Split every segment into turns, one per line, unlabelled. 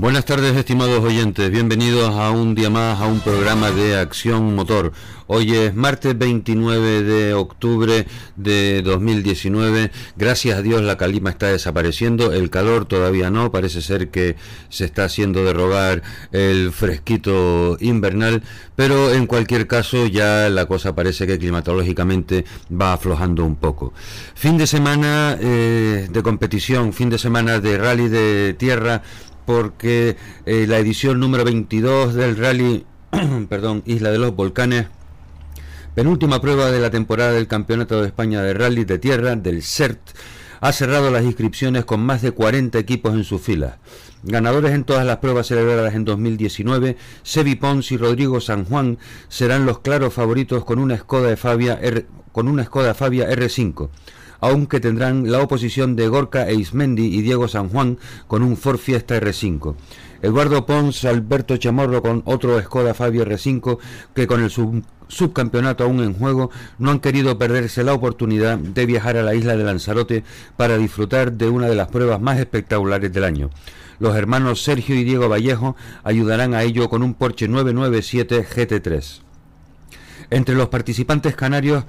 Buenas tardes, estimados oyentes. Bienvenidos a un día más a un programa de Acción Motor. Hoy es martes 29 de octubre de 2019. Gracias a Dios la calima está desapareciendo. El calor todavía no. Parece ser que se está haciendo derrogar el fresquito invernal. Pero en cualquier caso ya la cosa parece que climatológicamente va aflojando un poco. Fin de semana eh, de competición, fin de semana de rally de tierra porque eh, la edición número 22 del rally, perdón, Isla de los Volcanes, penúltima prueba de la temporada del Campeonato de España de Rally de Tierra, del CERT, ha cerrado las inscripciones con más de 40 equipos en sus filas. Ganadores en todas las pruebas celebradas en 2019, Sebi Pons y Rodrigo San Juan serán los claros favoritos con una Skoda Fabia con una Skoda Fabia R5 aunque tendrán la oposición de Gorka Eismendi y Diego San Juan con un Ford Fiesta R5. Eduardo Pons, Alberto Chamorro con otro Skoda Fabio R5 que con el subcampeonato aún en juego no han querido perderse la oportunidad de viajar a la isla de Lanzarote para disfrutar de una de las pruebas más espectaculares del año. Los hermanos Sergio y Diego Vallejo ayudarán a ello con un Porsche 997 GT3. Entre los participantes canarios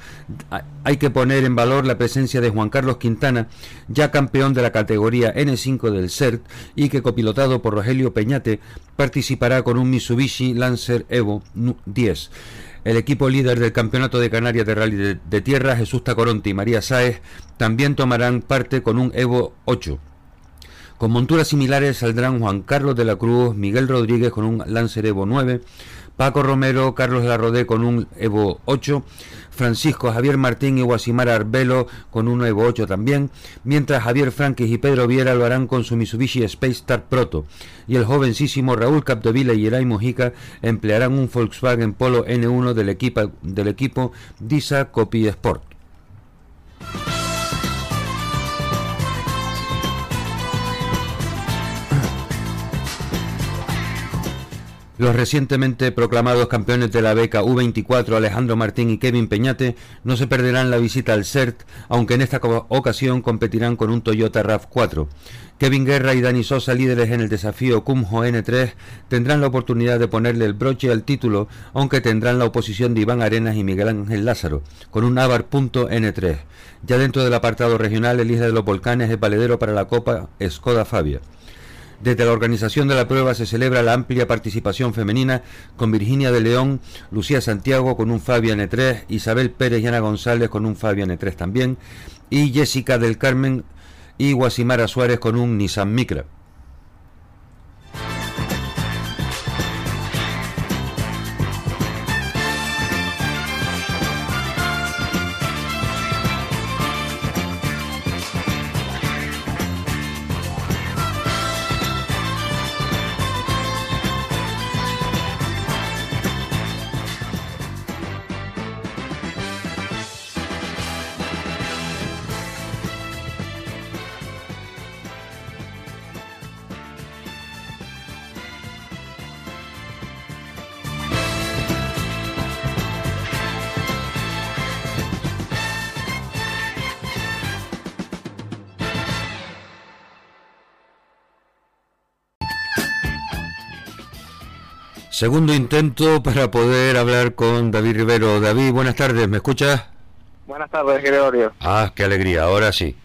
hay que poner en valor la presencia de Juan Carlos Quintana, ya campeón de la categoría N5 del CERT y que copilotado por Rogelio Peñate participará con un Mitsubishi Lancer Evo 10. El equipo líder del Campeonato de Canarias de Rally de, Tierra, Jesús Tacoronte y María Sáez, también tomarán parte con un Evo 8. Con monturas similares saldrán Juan Carlos de la Cruz, Miguel Rodríguez con un Lancer Evo 9, Paco Romero, Carlos Larrodé con un Evo 8, Francisco Javier Martín y Guasimar Arbelo con un Evo 8 también, mientras Javier Franquis y Pedro Viera lo harán con su Mitsubishi Space Star Proto, y el jovencísimo Raúl Capdevila y Eray Mojica emplearán un Volkswagen Polo N1 del equipo, del equipo Disa Copy Sport. Los recientemente proclamados campeones de la beca U24, Alejandro Martín y Kevin Peñate, no se perderán la visita al CERT, aunque en esta ocasión competirán con un Toyota RAV4. Kevin Guerra y Dani Sosa, líderes en el desafío Cumjo N3, tendrán la oportunidad de ponerle el broche al título, aunque tendrán la oposición de Iván Arenas y Miguel Ángel Lázaro, con un Avar.N3. Ya dentro del apartado regional, el Isla de los Volcanes es valedero para la Copa Skoda Fabia. Desde la organización de la prueba se celebra la amplia participación femenina con Virginia de León, Lucía Santiago con un Fabia N3, Isabel Pérez y Ana González con un Fabia N3 también, y Jessica del Carmen y Guasimara Suárez con un Nissan Micra. Segundo intento para poder hablar con David Rivero. David, buenas tardes, ¿me escuchas?
Buenas tardes, Gregorio.
Ah, qué alegría, ahora sí.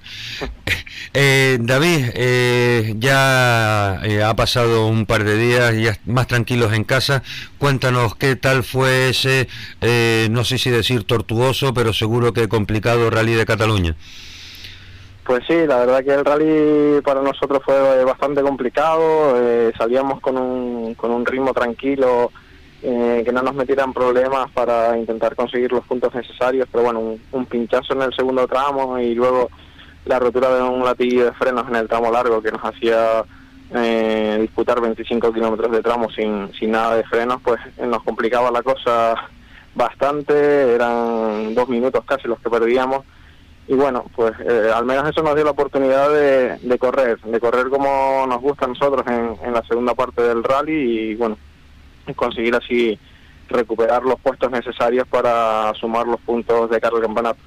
eh, David, eh, ya eh, ha pasado un par de días, ya más tranquilos en casa. Cuéntanos qué tal fue ese, eh, no sé si decir tortuoso, pero seguro que complicado rally de Cataluña.
Pues sí, la verdad que el rally para nosotros fue bastante complicado, eh, salíamos con un, con un ritmo tranquilo, eh, que no nos metieran problemas para intentar conseguir los puntos necesarios, pero bueno, un, pinchazo en el segundo tramo y luego la rotura de un latillo de frenos en el tramo largo que nos hacía eh, disputar 25 kilómetros de tramo sin, sin nada de frenos, pues nos complicaba la cosa bastante, eran dos minutos casi los que perdíamos y bueno, pues eh, al menos eso nos dio la oportunidad de, de, correr, de correr como nos gusta a nosotros en, en la segunda parte del rally y bueno, conseguir así recuperar los puestos necesarios para sumar los puntos de cara al campeonato.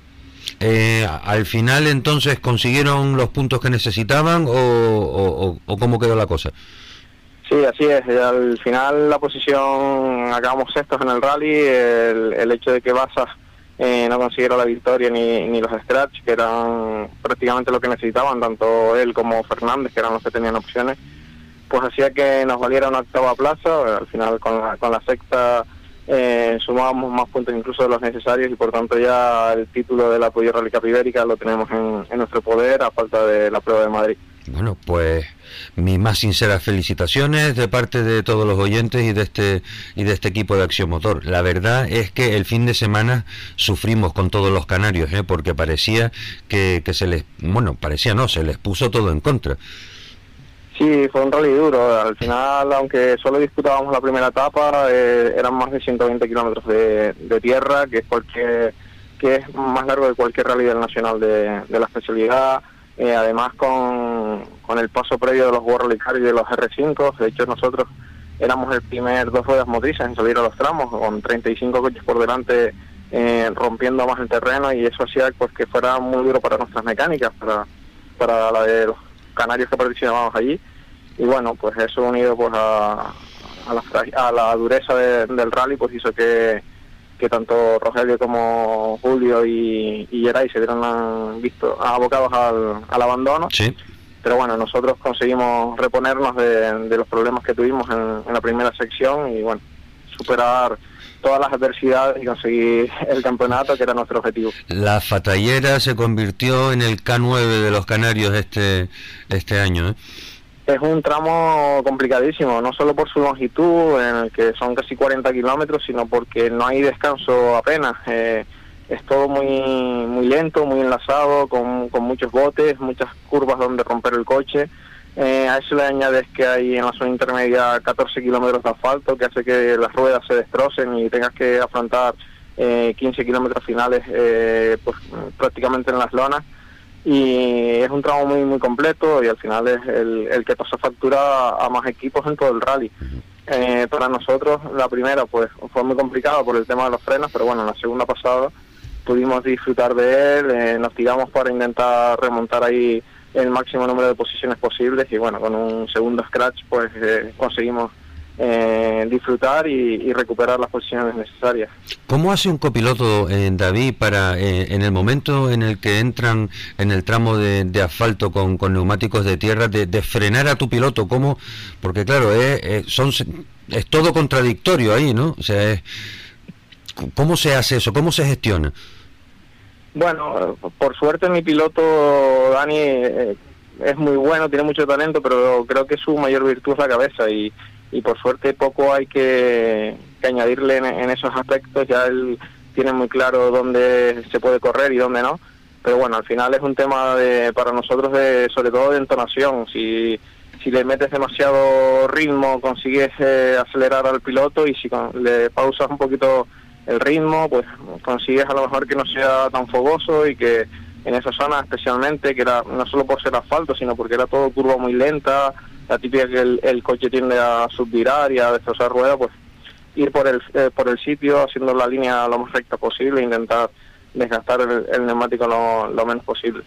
Eh, al final entonces consiguieron los puntos que necesitaban o, o, o, cómo quedó la cosa?
Sí, así es. Al final la posición, acabamos sextos en el rally, el, hecho de que Basas eh, no consiguiera la victoria ni, ni los scratch, que eran prácticamente lo que necesitaban, tanto él como Fernández, que eran los que tenían opciones, pues hacía que nos valiera una octava plaza. Al final con la, con la sexta eh, sumábamos más puntos incluso de los necesarios y por tanto ya el título del apoyo Rally Capibérica lo tenemos en, en nuestro poder a falta de la prueba de Madrid.
Bueno, pues mis más sinceras felicitaciones de parte de todos los oyentes y de este y de este equipo de Acción Motor. La verdad es que el fin de semana sufrimos con todos los canarios, ¿eh? porque parecía que, que se les, bueno, parecía no, se les puso todo en contra.
Sí, fue un rally duro. Al final, aunque solo disputábamos la primera etapa, eh, eran más de 120 kilómetros de, tierra, que es, cualquier, que es más largo de cualquier rally del nacional de, de la especialidad eh, además con, con, el paso previo de los World Car y de los R5, de hecho nosotros éramos el primer dos ruedas motrices en salir a los tramos, con 35 coches por delante eh, rompiendo más el terreno y eso hacía pues que fuera muy duro para nuestras mecánicas, para, para la de los canarios que participábamos allí. Y bueno, pues eso unido pues a, a, la, a la dureza del rally pues hizo que que tanto Rogelio como Julio y, y Geray se vieron visto abocados al, al abandono.
Sí.
Pero bueno, nosotros conseguimos reponernos de, los problemas que tuvimos en, la primera sección y bueno, superar todas las adversidades y conseguir el campeonato, que era nuestro objetivo.
La Fatallera se convirtió en el K9 de los Canarios este, este año. ¿eh?
Es un tramo complicadísimo, no solo por su longitud, en el que son casi 40 kilómetros, sino porque no hay descanso apenas. Eh, es todo muy muy lento, muy enlazado, con, con muchos botes, muchas curvas donde romper el coche. Eh, a eso le añades que hay en la zona intermedia 14 kilómetros de asfalto, que hace que las ruedas se destrocen y tengas que afrontar eh, 15 kilómetros finales eh, pues, prácticamente en las lonas y es un tramo muy muy completo y al final es el, el que pasa factura a más equipos en todo el rally. Eh, para nosotros la primera pues fue muy complicada por el tema de los frenos, pero bueno, la segunda pasada pudimos disfrutar de él, eh, nos tiramos para intentar remontar ahí el máximo número de posiciones posibles y bueno, con un segundo scratch pues eh, conseguimos eh, disfrutar y, recuperar las posiciones necesarias.
¿Cómo hace un copiloto, eh, David, para eh, en el momento en el que entran en el tramo de, asfalto con, neumáticos de tierra, de, frenar a tu piloto? ¿Cómo? Porque claro, son, es todo contradictorio ahí, ¿no? O sea, ¿cómo se hace eso? ¿Cómo se gestiona?
Bueno, por suerte mi piloto, Dani, es muy bueno, tiene mucho talento, pero creo que su mayor virtud es la cabeza y y por suerte poco hay que, añadirle en, esos aspectos, ya él tiene muy claro dónde se puede correr y dónde no, pero bueno, al final es un tema de, para nosotros de, sobre todo de entonación, si, si le metes demasiado ritmo consigues eh, acelerar al piloto y si le pausas un poquito el ritmo, pues consigues a lo mejor que no sea tan fogoso y que en esa zona especialmente, que era no solo por ser asfalto, sino porque era todo curva muy lenta, la típica que el, coche tiende a subvirar y a destrozar ruedas, pues ir por el, eh, por el sitio haciendo la línea lo más recta posible intentar desgastar el, neumático lo, menos posible.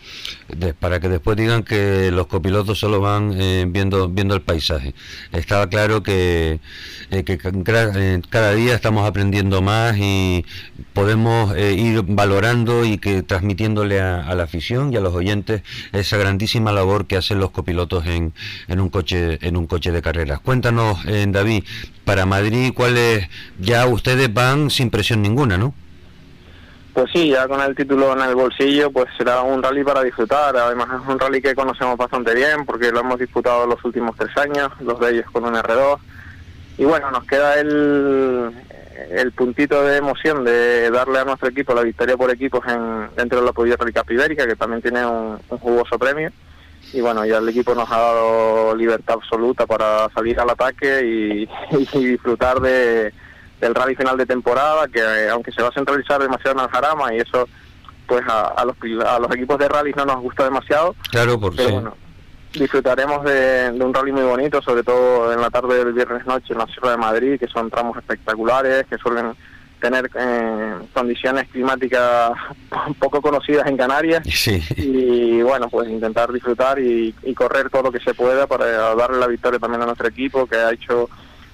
para que después digan que los copilotos solo van eh, viendo viendo el paisaje. Estaba claro que, eh, que eh, cada día estamos aprendiendo más y podemos ir valorando y que transmitiéndole a, la afición y a los oyentes esa grandísima labor que hacen los copilotos en, en un coche en un coche de carreras. Cuéntanos, David, para Madrid, ¿cuáles ya ustedes van sin presión ninguna, ¿no?
Pues sí, ya con el título en el bolsillo, pues será un rally para disfrutar. Además es un rally que conocemos bastante bien porque lo hemos disputado los últimos tres años, los de ellos con un R2. Y bueno, nos queda el, el puntito de emoción de darle a nuestro equipo la victoria por equipos en, dentro de la Rally Ibérica, que también tiene un, jugoso premio. Y bueno, ya el equipo nos ha dado libertad absoluta para salir al ataque y disfrutar de del rally final de temporada, que eh, aunque se va a centralizar demasiado en el Jarama y eso pues a, los, a los equipos de rally no nos gusta demasiado.
Claro, porque
pero bueno, disfrutaremos de, un rally muy bonito, sobre todo en la tarde del viernes noche en la Sierra de Madrid, que son tramos espectaculares, que suelen tener eh, condiciones climáticas poco conocidas en Canarias. Y bueno pues intentar disfrutar y, correr todo lo que se pueda para darle la victoria también a nuestro equipo que ha hecho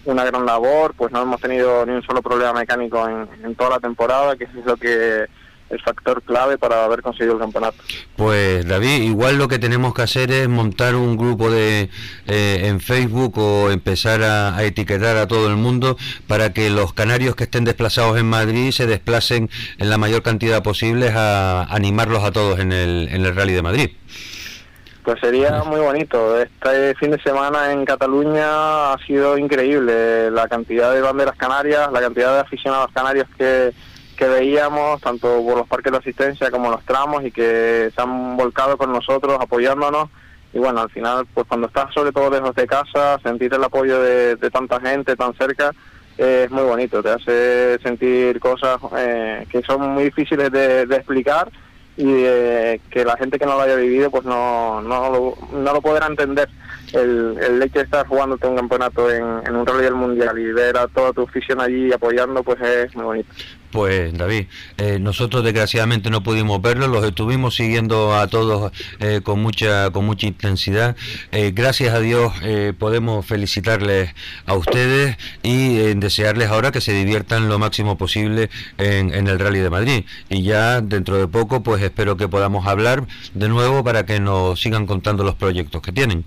una gran labor pues no hemos tenido ni un solo problema mecánico en, en toda la temporada que es lo que el factor clave para haber conseguido el campeonato.
Pues David, igual lo que tenemos que hacer es montar un grupo de eh, en Facebook o empezar a, etiquetar a todo el mundo para que los canarios que estén desplazados en Madrid se desplacen en la mayor cantidad posible a animarlos a todos en el, en el Rally de Madrid.
Pues sería muy bonito. Este fin de semana en Cataluña ha sido increíble. La cantidad de banderas canarias, la cantidad de aficionados canarios que, que veíamos, tanto por los parques de asistencia como los tramos, y que se han volcado con nosotros apoyándonos. Y bueno, al final, pues cuando estás sobre todo lejos de casa, sentir el apoyo de, tanta gente tan cerca es muy bonito, te hace sentir cosas eh, que son muy difíciles de, explicar y que la gente que no lo haya vivido pues no, no, lo, no lo podrá entender el, el hecho de estar jugándote un campeonato en, un rally del mundial y ver a toda tu afición allí apoyando, pues es muy bonito.
Pues David, eh, nosotros desgraciadamente no pudimos verlo, los estuvimos siguiendo a todos eh, con mucha con mucha intensidad. Eh, gracias a Dios podemos felicitarles a ustedes y desearles ahora que se diviertan lo máximo posible en, en el Rally de Madrid. Y ya dentro de poco, pues espero que podamos hablar de nuevo para que nos sigan contando los proyectos que tienen.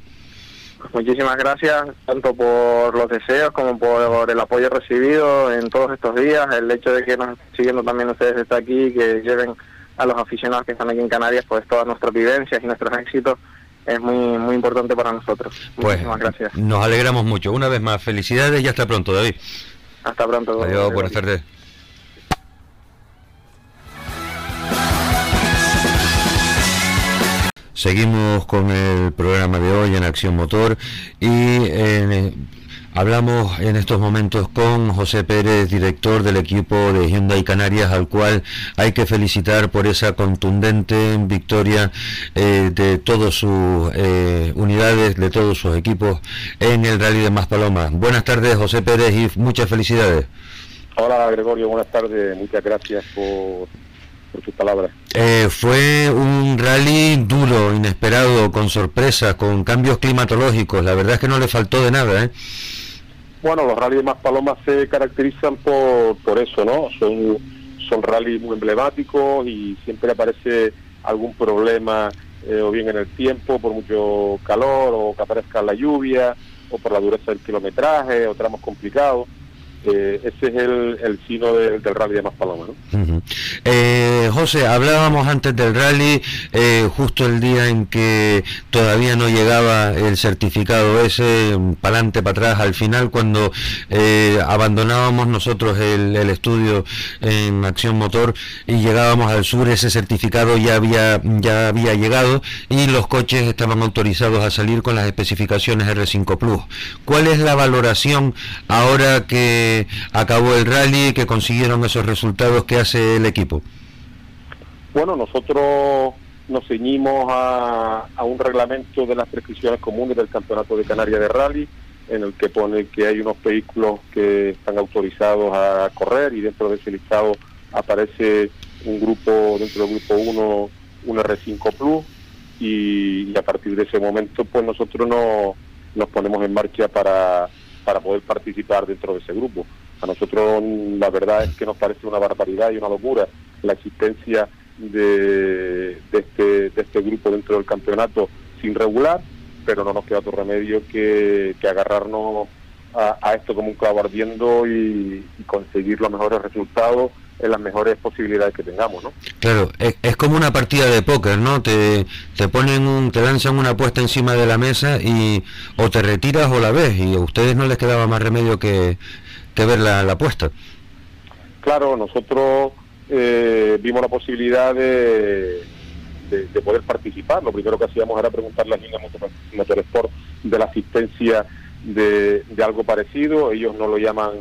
Muchísimas gracias, tanto por los deseos como por el apoyo recibido en todos estos días, el hecho de que nos siguiendo también ustedes desde aquí, que lleven a los aficionados que están aquí en Canarias pues todas nuestras vivencias y nuestros éxitos es muy muy importante para nosotros.
Pues, Muchísimas gracias. Nos alegramos mucho. Una vez más, felicidades y hasta pronto, David.
Hasta pronto.
Adiós, buenas tardes. Seguimos con el programa de hoy en Acción Motor y eh, hablamos en estos momentos con José Pérez, director del equipo de Hyundai Canarias, al cual hay que felicitar por esa contundente victoria eh, de todas sus eh, unidades, de todos sus equipos en el Rally de Maspalomas. Buenas tardes, José Pérez, y muchas felicidades.
Hola, Gregorio, buenas tardes. Muchas gracias por por sus palabras.
Eh, fue un rally duro, inesperado, con sorpresas, con cambios climatológicos. La verdad es que no le faltó de nada. ¿eh?
Bueno, los rallies más palomas se caracterizan por, por eso, ¿no? Son, son rallies muy emblemáticos y siempre aparece algún problema, eh, o bien en el tiempo, por mucho calor, o que aparezca la lluvia, o por la dureza del kilometraje, o tramos complicados. Eh, ese es el, el sino del rally de Maspaloma. ¿no?
eh, José, hablábamos antes del rally, eh, justo el día en que todavía no llegaba el certificado ese, para adelante, para atrás, al final cuando eh, abandonábamos nosotros el, el, estudio en Acción Motor y llegábamos al sur, ese certificado ya había, ya había llegado y los coches estaban autorizados a salir con las especificaciones R5 Plus. ¿Cuál es la valoración ahora que acabó el rally, que consiguieron esos resultados que hace el equipo?
Bueno, nosotros nos ceñimos a, un reglamento de las prescripciones comunes del Campeonato de Canarias de Rally, en el que pone que hay unos vehículos que están autorizados a correr y dentro de ese listado aparece un grupo, dentro del grupo 1, un R5 Plus y, a partir de ese momento pues nosotros no, nos ponemos en marcha para para poder participar dentro de ese grupo. A nosotros la verdad es que nos parece una barbaridad y una locura la existencia de, este, este grupo dentro del campeonato sin regular, pero no nos queda otro remedio que, agarrarnos a, esto como un clavo ardiendo y, conseguir los mejores resultados en las mejores posibilidades que tengamos, ¿no?
Claro, es, como una partida de póker, ¿no? Te, te ponen un, te lanzan una apuesta encima de la mesa y o te retiras o la ves y a ustedes no les quedaba más remedio que, que ver la, apuesta.
Claro, nosotros eh, vimos la posibilidad de, de, poder participar. Lo primero que hacíamos era preguntarle a Liga Motorsport de la asistencia de, de algo parecido. Ellos no lo llaman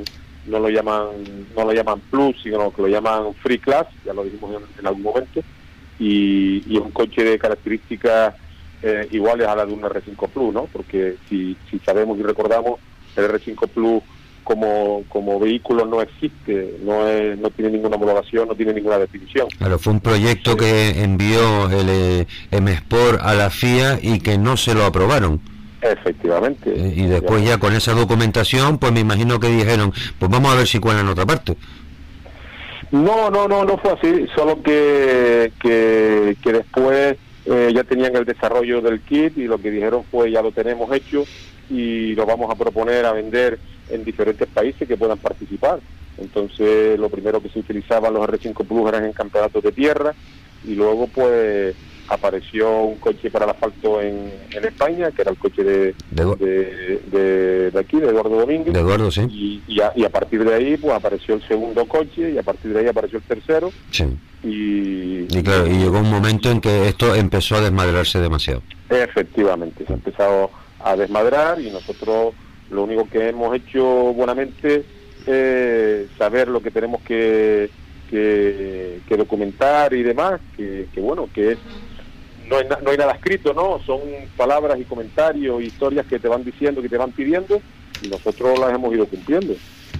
no lo llaman no lo llaman plus sino que lo llaman free class ya lo dijimos en, algún momento y, y, un coche de características eh, iguales a la de un R5 Plus no porque si, si sabemos y recordamos el R5 Plus como, como vehículo no existe, no, es, no tiene ninguna homologación, no tiene ninguna definición.
Claro, fue un proyecto que envió el eh, M-Sport a la FIA y que no se lo aprobaron.
Efectivamente.
Eh, y después ya con esa documentación, pues me imagino que dijeron, pues vamos a ver si cuela en otra parte.
No, no, no, no fue así, solo que, que, que después eh, ya tenían el desarrollo del kit y lo que dijeron fue ya lo tenemos hecho y lo vamos a proponer a vender en diferentes países que puedan participar. Entonces lo primero que se utilizaban los R5 Plus eran en campeonatos de tierra y luego pues apareció un coche para el asfalto en, en España, que era el coche de, de, de, aquí, de Eduardo Domínguez.
De Eduardo, sí.
Y, a, y, a, partir de ahí, pues apareció el segundo coche y a partir de ahí apareció el tercero.
Sí. Y, y claro, y llegó un momento en que esto empezó a desmadrarse demasiado.
Efectivamente, se ha empezado a desmadrar y nosotros lo único que hemos hecho buenamente es saber lo que tenemos que, que, que documentar y demás, que, que bueno, que es no hay, no hay nada escrito, ¿no? Son palabras y comentarios, historias que te van diciendo, que te van pidiendo, y nosotros las hemos ido cumpliendo.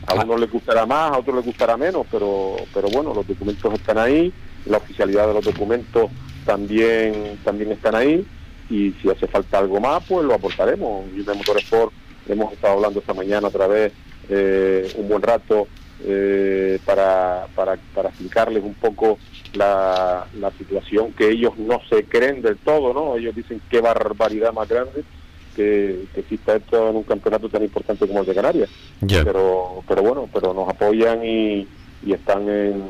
A ah. uno le gustará más, a otro le gustará menos, pero, pero bueno, los documentos están ahí, la oficialidad de los documentos también, también están ahí, y si hace falta algo más, pues lo aportaremos. Y de Motorsport hemos estado hablando esta mañana otra vez eh, un buen rato eh, para, para, para explicarles un poco la, la situación que ellos no se creen del todo, ¿no? Ellos dicen qué barbaridad más grande que, que exista esto en un campeonato tan importante como el de Canarias. Pero, pero bueno, pero nos apoyan y, y están en,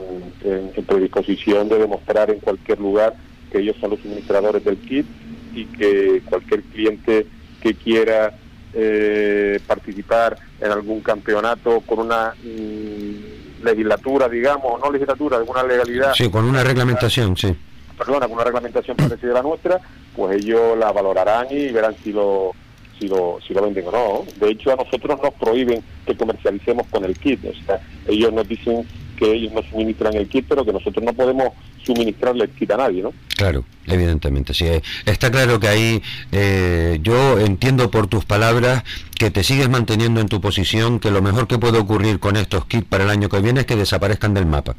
en, predisposición de demostrar en cualquier lugar que ellos son los suministradores del kit y que cualquier cliente que quiera eh, participar en algún campeonato con una mm, legislatura, digamos, no legislatura, alguna legalidad.
Sí, con una reglamentación, sí.
Perdona, con una reglamentación parecida a la nuestra, pues ellos la valorarán y verán si lo si lo, si lo venden o no. De hecho, a nosotros nos prohíben que comercialicemos con el kit. O sea, ellos nos dicen que ellos nos suministran el kit, pero que nosotros no podemos suministrarle el kit a nadie, ¿no?
Claro, evidentemente. Sí, eh, está claro que ahí eh, yo entiendo por tus palabras que te sigues manteniendo en tu posición, que lo mejor que puede ocurrir con estos kits para el año que viene es que desaparezcan del mapa.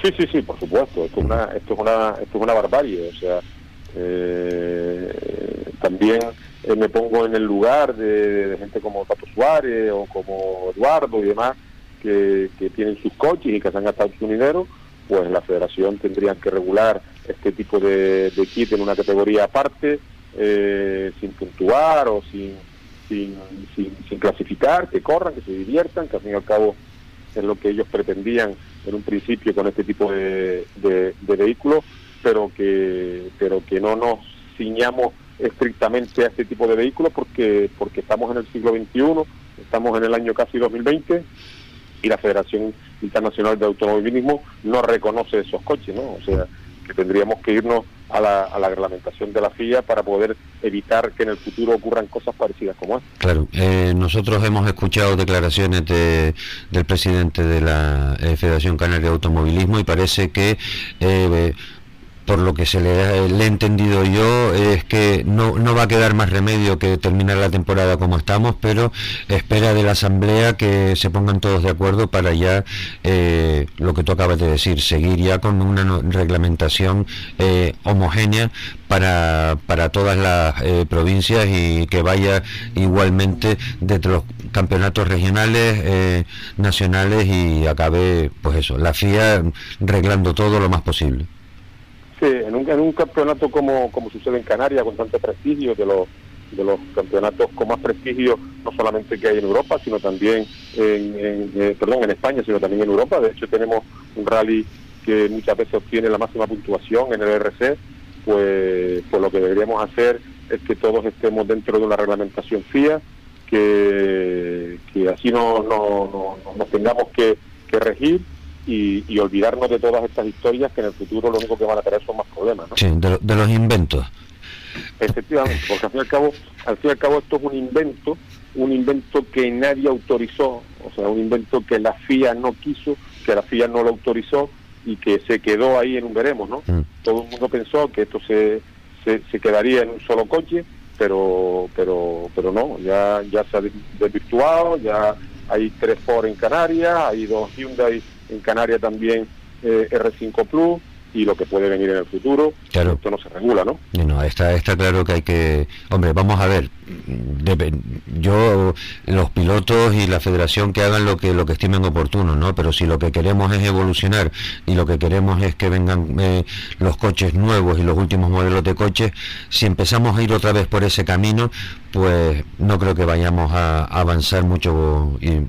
Sí, sí, sí, por supuesto. Esto es una, esto es una, esto es una barbarie. O sea, eh, también me pongo en el lugar de, de, gente como Tato Suárez o como Eduardo y demás que, tienen sus coches y que se han gastado su dinero, pues la federación tendría que regular este tipo de, de kit en una categoría aparte, eh, sin puntuar o sin, sin, sin, clasificar, que corran, que se diviertan, que al fin y al cabo es lo que ellos pretendían en un principio con este tipo de, de, de vehículos, pero que, pero que no nos ciñamos estrictamente a este tipo de vehículos porque, porque estamos en el siglo XXI, estamos en el año casi 2020 y la Federación Internacional de Automovilismo no reconoce esos coches, ¿no? O sea, que tendríamos que irnos a la, a la reglamentación de la FIA para poder evitar que en el futuro ocurran cosas parecidas como esta.
Claro, eh, nosotros hemos escuchado declaraciones de, del presidente de la eh, Federación Canaria de Automovilismo y parece que eh, por lo que se le, he entendido yo, es que no, no va a quedar más remedio que terminar la temporada como estamos, pero espera de la Asamblea que se pongan todos de acuerdo para ya, eh, lo que tú acabas de decir, seguir ya con una reglamentación eh, homogénea para, para todas las eh, provincias y que vaya igualmente desde los campeonatos regionales, nacionales y acabe, pues eso, la FIA reglando todo lo más posible.
En un, en un campeonato como, como sucede en Canarias, con tanto prestigio, de los, de los campeonatos con más prestigio, no solamente que hay en Europa, sino también en, eh, perdón, en España, sino también en Europa. De hecho, tenemos un rally que muchas veces obtiene la máxima puntuación en el RC, pues, pues lo que deberíamos hacer es que todos estemos dentro de una reglamentación FIA, que, que así no, no, no nos tengamos que regir y, olvidarnos de todas estas historias que en el futuro lo único que van a traer son más problemas. ¿no?
Sí, de, los inventos.
Efectivamente, porque al fin y al cabo, al fin y al cabo esto es un invento, un invento que nadie autorizó, o sea, un invento que la FIA no quiso, que la FIA no lo autorizó y que se quedó ahí en un veremos, ¿no? Mm. Todo el mundo pensó que esto se, se, se, quedaría en un solo coche, pero pero pero no, ya ya se ha desvirtuado, ya hay tres Ford en Canarias, hay dos Hyundai en Canarias también eh, R5 Plus, y lo que puede venir en el futuro. Claro. Esto no se regula, ¿no?
No, está, está claro que hay que... Hombre, vamos a ver. yo, los pilotos y la federación que hagan lo que, lo que estimen oportuno, ¿no? Pero si lo que queremos es evolucionar y lo que queremos es que vengan eh, los coches nuevos y los últimos modelos de coches, si empezamos a ir otra vez por ese camino, pues no creo que vayamos a, avanzar mucho y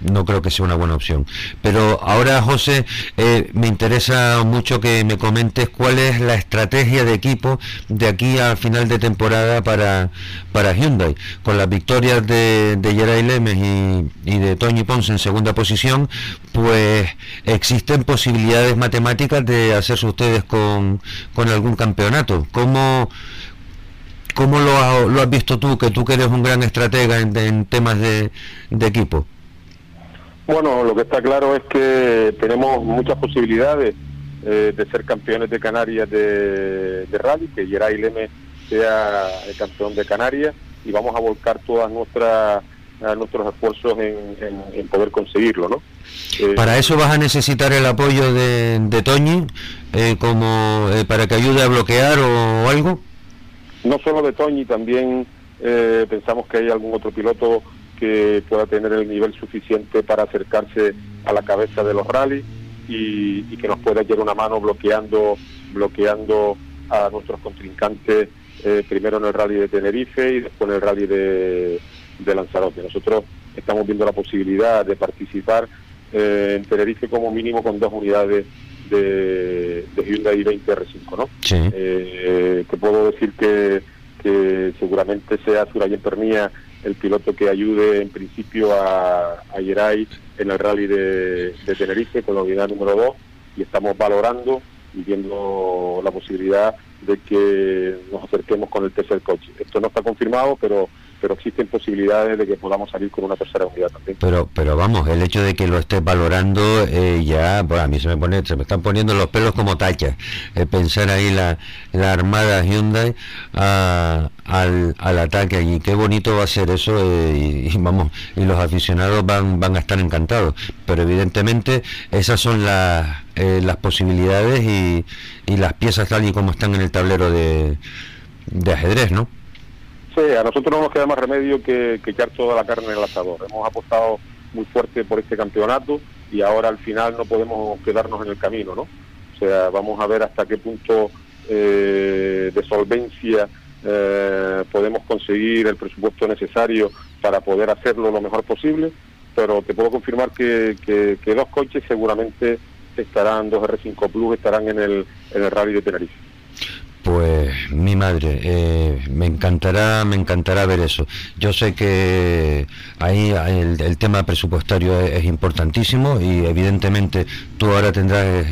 no creo que sea una buena opción. Pero ahora, José, eh, me interesa mucho que me comentes cuál es la estrategia de equipo de aquí al final de temporada para, para Hyundai. Con las victorias de, de Geray Lemes y, y de Tony Ponce en segunda posición, pues existen posibilidades matemáticas de hacerse ustedes con, con algún campeonato. ¿Cómo, cómo lo, has visto tú, que tú que eres un gran estratega en, temas de equipo?
Bueno, lo que está claro es que tenemos muchas posibilidades eh, de ser campeones de Canarias de, rally, que Geray Leme sea el campeón de Canarias y vamos a volcar todas nuestras nuestros esfuerzos en, poder conseguirlo, ¿no?
Eh, para eso vas a necesitar el apoyo de, de Toñi, eh, como para que ayude a bloquear o, algo.
No solo de Toñi, también pensamos que hay algún otro piloto que pueda tener el nivel suficiente para acercarse a la cabeza de los rallies y, que nos pueda echar una mano bloqueando, bloqueando a nuestros contrincantes eh, primero en el rally de Tenerife y después en el rally de, Lanzarote. Nosotros estamos viendo la posibilidad de participar eh, en Tenerife como mínimo con dos unidades de, Hyundai 20 R5, ¿no? Eh, que puedo decir que, que seguramente sea Surayen Pernía el piloto que ayude en principio a, a Yeray en el rally de, Tenerife con la unidad número 2 y estamos valorando y viendo la posibilidad de que nos acerquemos con el tercer coche. Esto no está confirmado, pero pero existen posibilidades de que podamos salir con una tercera unidad también.
Pero, pero vamos, el hecho de que lo estés valorando eh, ya, bueno, a mí se me pone, se me están poniendo los pelos como tachas. Eh, pensar ahí la, la armada Hyundai al, al ataque allí, qué bonito va a ser eso eh, y, vamos, y los aficionados van, van a estar encantados. Pero evidentemente esas son las, las posibilidades y, y las piezas tal y como están en el tablero de, de ajedrez, ¿no?
Sí, a nosotros no nos queda más remedio que, echar toda la carne en el asador. Hemos apostado muy fuerte por este campeonato y ahora al final no podemos quedarnos en el camino, ¿no? O sea, vamos a ver hasta qué punto eh, de solvencia eh, podemos conseguir el presupuesto necesario para poder hacerlo lo mejor posible, pero te puedo confirmar que, que dos coches seguramente estarán, dos R5 Plus estarán en el, en el rally de Tenerife.
Pues mi madre, eh, me encantará, me encantará ver eso. Yo sé que ahí el, tema presupuestario es, importantísimo y evidentemente tú ahora tendrás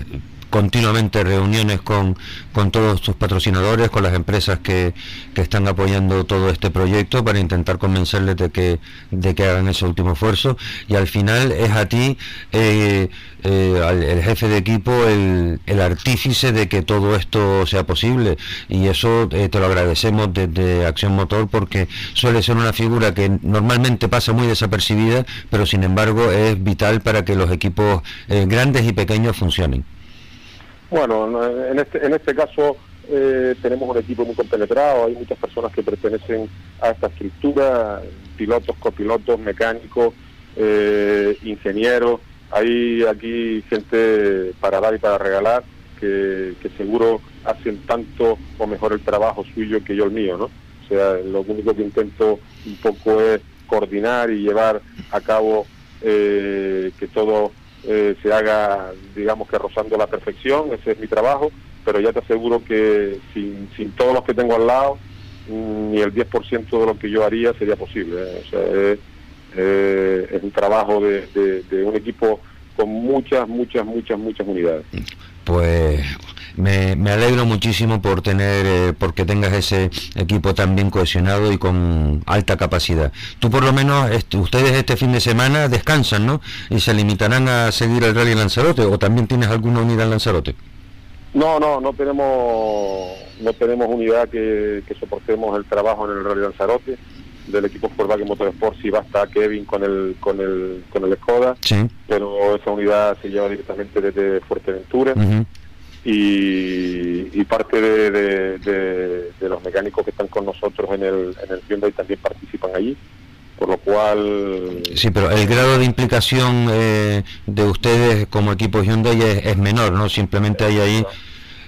continuamente reuniones con, con todos tus patrocinadores, con las empresas que, que, están apoyando todo este proyecto para intentar convencerles de que, de que hagan ese último esfuerzo y al final es a ti eh, eh, el jefe de equipo el, el, artífice de que todo esto sea posible y eso eh, te lo agradecemos desde Acción Motor porque suele ser una figura que normalmente pasa muy desapercibida pero sin embargo es vital para que los equipos grandes y pequeños funcionen.
Bueno, en este, en este caso eh, tenemos un equipo muy compenetrado, hay muchas personas que pertenecen a esta estructura, pilotos, copilotos, mecánicos, eh, ingenieros, hay aquí gente para dar y para regalar que, seguro hacen tanto o mejor el trabajo suyo que yo el mío, ¿no? O sea, lo único que intento un poco es coordinar y llevar a cabo eh, que todo eh, se haga, digamos que rozando la perfección, ese es mi trabajo, pero ya te aseguro que sin, sin todos los que tengo al lado, ni el 10% de lo que yo haría sería posible. ¿eh? O sea, eh, es, un trabajo de, de un equipo con muchas, muchas, muchas, muchas unidades.
Pues me, me alegro muchísimo por tener, eh, porque tengas ese equipo tan bien cohesionado y con alta capacidad. Tú por lo menos, este, ustedes este fin de semana descansan, ¿no? Y se limitarán a seguir el Rally Lanzarote, o también tienes alguna unidad en Lanzarote.
No, no, no tenemos, no tenemos unidad que, soportemos el trabajo en el Rally Lanzarote. del equipo Volkswagen Motorsport si va a estar Kevin con el con el con el Skoda pero esa unidad se lleva directamente desde Fuerteventura y, parte de, de, los mecánicos que están con nosotros en el en el Hyundai también participan allí por lo cual
sí pero el grado de implicación eh, de ustedes como equipo Hyundai es, es menor no simplemente hay ahí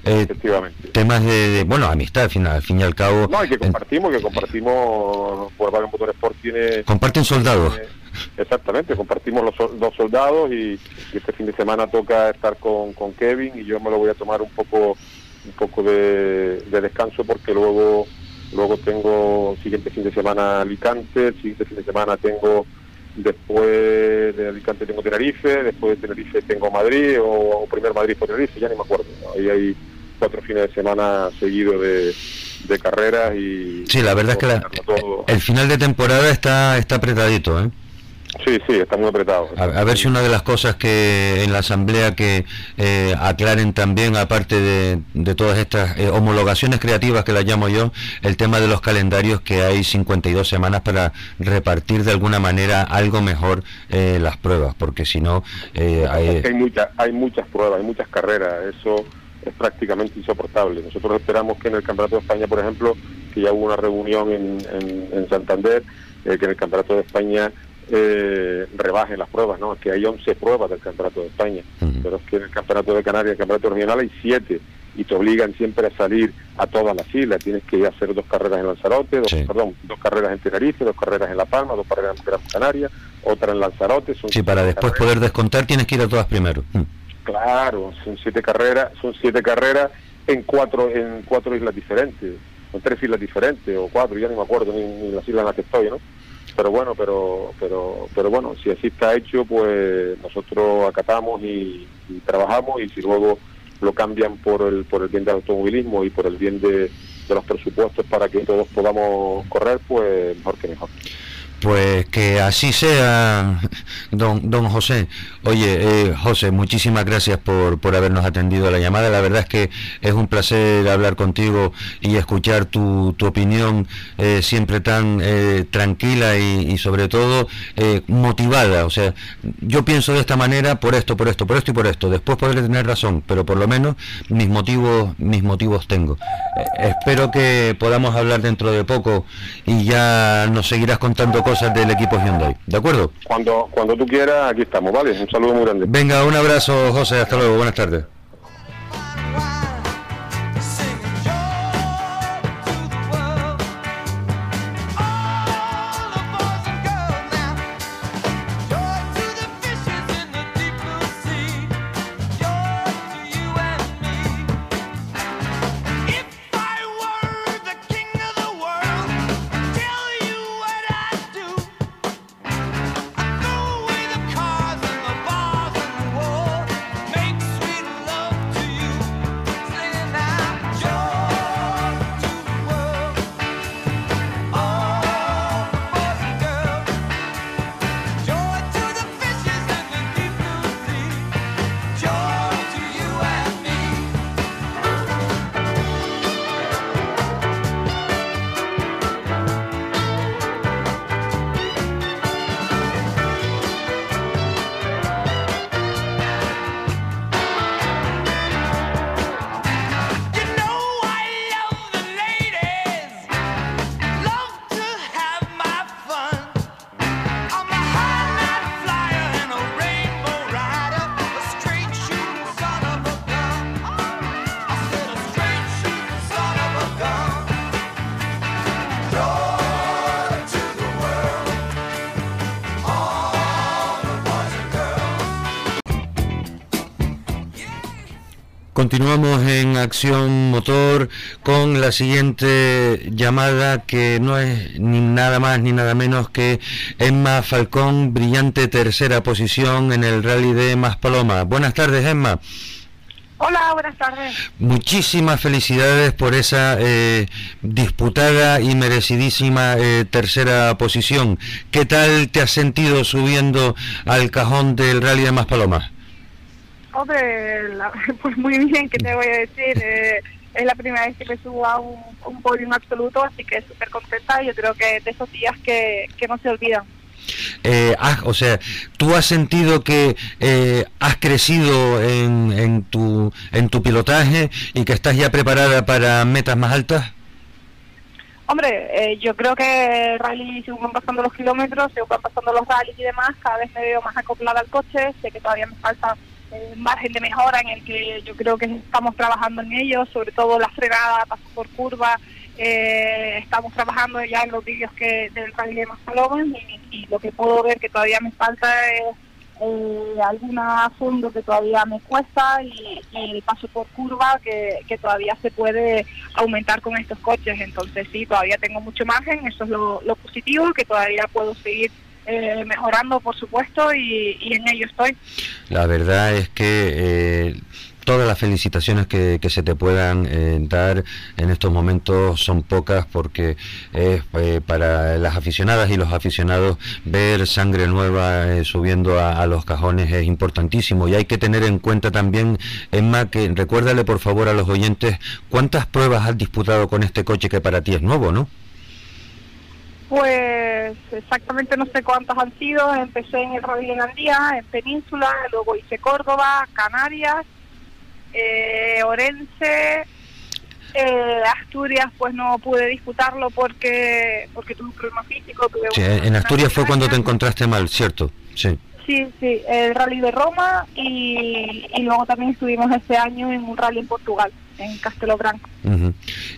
eh, Efectivamente.
Temas de, bueno, amistad, al fin, al fin y al cabo.
No, y que compartimos, que compartimos, por Motor Sport tiene...
Comparten soldados.
Exactamente, compartimos los dos soldados y, este fin de semana toca estar con, con Kevin y yo me lo voy a tomar un poco un poco de, descanso porque luego luego tengo siguiente fin de semana Alicante, el siguiente fin de semana tengo después de Alicante tengo Tenerife, después de Tenerife tengo Madrid o, primer Madrid por Tenerife, ya ni me acuerdo. Ahí hay cuatro fines de semana seguidos de, de carreras y...
Sí, la verdad es que el final de temporada está, está apretadito, ¿eh?
Sí, sí, está muy apretado.
A, ver si una de las cosas que en la asamblea que eh, aclaren también, aparte de, de todas estas eh, homologaciones creativas que las llamo yo, el tema de los calendarios, que hay 52 semanas para repartir de alguna manera algo mejor eh, las pruebas, porque si no...
hay... hay, mucha, hay muchas pruebas, hay muchas carreras, eso es prácticamente insoportable. Nosotros esperamos que en el Campeonato de España, por ejemplo, que ya hubo una reunión en, en, en Santander, que en el Campeonato de España eh, rebajen las pruebas, ¿no? Que hay 11 pruebas del Campeonato de España, pero es que en el Campeonato de Canarias, el Campeonato Regional hay 7 y te obligan siempre a salir a todas las islas. Tienes que ir a hacer dos carreras en Lanzarote, dos, perdón, dos carreras en Tenerife, dos carreras en La Palma, dos carreras en Gran Canaria, otra en Lanzarote.
Son sí, para después poder descontar tienes que ir a todas primero.
Claro, son siete carreras, son siete carreras en cuatro en cuatro islas diferentes, en tres islas diferentes o cuatro, ya no me acuerdo ni, ni las islas en las que estoy, ¿no? Pero bueno, pero, pero, pero bueno, si así está hecho, pues nosotros acatamos y, trabajamos y si luego lo cambian por el, por el bien del automovilismo y por el bien de, de los presupuestos para que todos podamos correr, pues mejor que mejor.
Pues que así sea, don, don José. Oye, eh, José, muchísimas gracias por, por habernos atendido a la llamada. La verdad es que es un placer hablar contigo y escuchar tu, tu opinión eh, siempre tan eh, tranquila y, sobre todo motivada. O sea, yo pienso de esta manera por esto, por esto, por esto y por esto. Después podré tener razón, pero por lo menos mis motivos, mis motivos tengo. espero que podamos hablar dentro de poco y ya nos seguirás contando cosas del equipo Hyundai. ¿De acuerdo?
Cuando, cuando tú quieras, aquí estamos, ¿vale? Un saludo muy grande.
Venga, un abrazo, José. Hasta luego. Buenas tardes. Continuamos en Acción Motor con la siguiente llamada que no es ni nada más ni nada menos que Emma Falcón, brillante tercera posición en el rally de Maspaloma. Buenas tardes, Emma.
Hola, buenas tardes.
Muchísimas felicidades por esa eh, disputada y merecidísima eh, tercera posición. ¿Qué tal te has sentido subiendo al cajón del rally de Maspalomas?
Hombre, pues muy bien, ¿qué te voy a decir? Eh, es la primera vez que me subo a un, un podium absoluto, así que súper contenta. Yo creo que de esos días que, que no se olvidan.
Eh, o sea, ¿tú has sentido que eh, has crecido en, en, tu, en tu pilotaje y que estás ya preparada para metas más altas?
Hombre, eh, yo creo que el rally, según van pasando los kilómetros, según van pasando los rallies y demás, cada vez me veo más acoplada al coche, sé que todavía me falta eh, margen de mejora en el que yo creo que estamos trabajando en ello, sobre todo la frenada, paso por curva, eh, estamos trabajando ya en los vídeos que del rally de Masalomen y, y, lo que puedo ver que todavía me falta es eh, alguna fondo que todavía me cuesta y, el paso por curva que, que, todavía se puede aumentar con estos coches. Entonces sí, todavía tengo mucho margen, eso es lo, lo positivo, que todavía puedo seguir eh, mejorando, por supuesto, y, en ello estoy.
La verdad es que eh, todas las felicitaciones que, que se te puedan eh, dar en estos momentos son pocas porque es eh, para las aficionadas y los aficionados ver sangre nueva eh, subiendo a, a, los cajones es importantísimo y hay que tener en cuenta también, Emma, que recuérdale por favor a los oyentes cuántas pruebas has disputado con este coche que para ti es nuevo, ¿no?
Pues exactamente no sé cuántas han sido. Empecé en el Rally en Andía, en Península, luego hice Córdoba, Canarias, eh, Orense, eh, Asturias, pues no pude disputarlo porque porque tuve un problema físico.
Sí, en Asturias fue cuando te encontraste mal, ¿cierto? Sí.
Sí, sí, el rally de Roma y, y luego también estuvimos este año en un rally en Portugal, en Castelo Branco.
Uh -huh.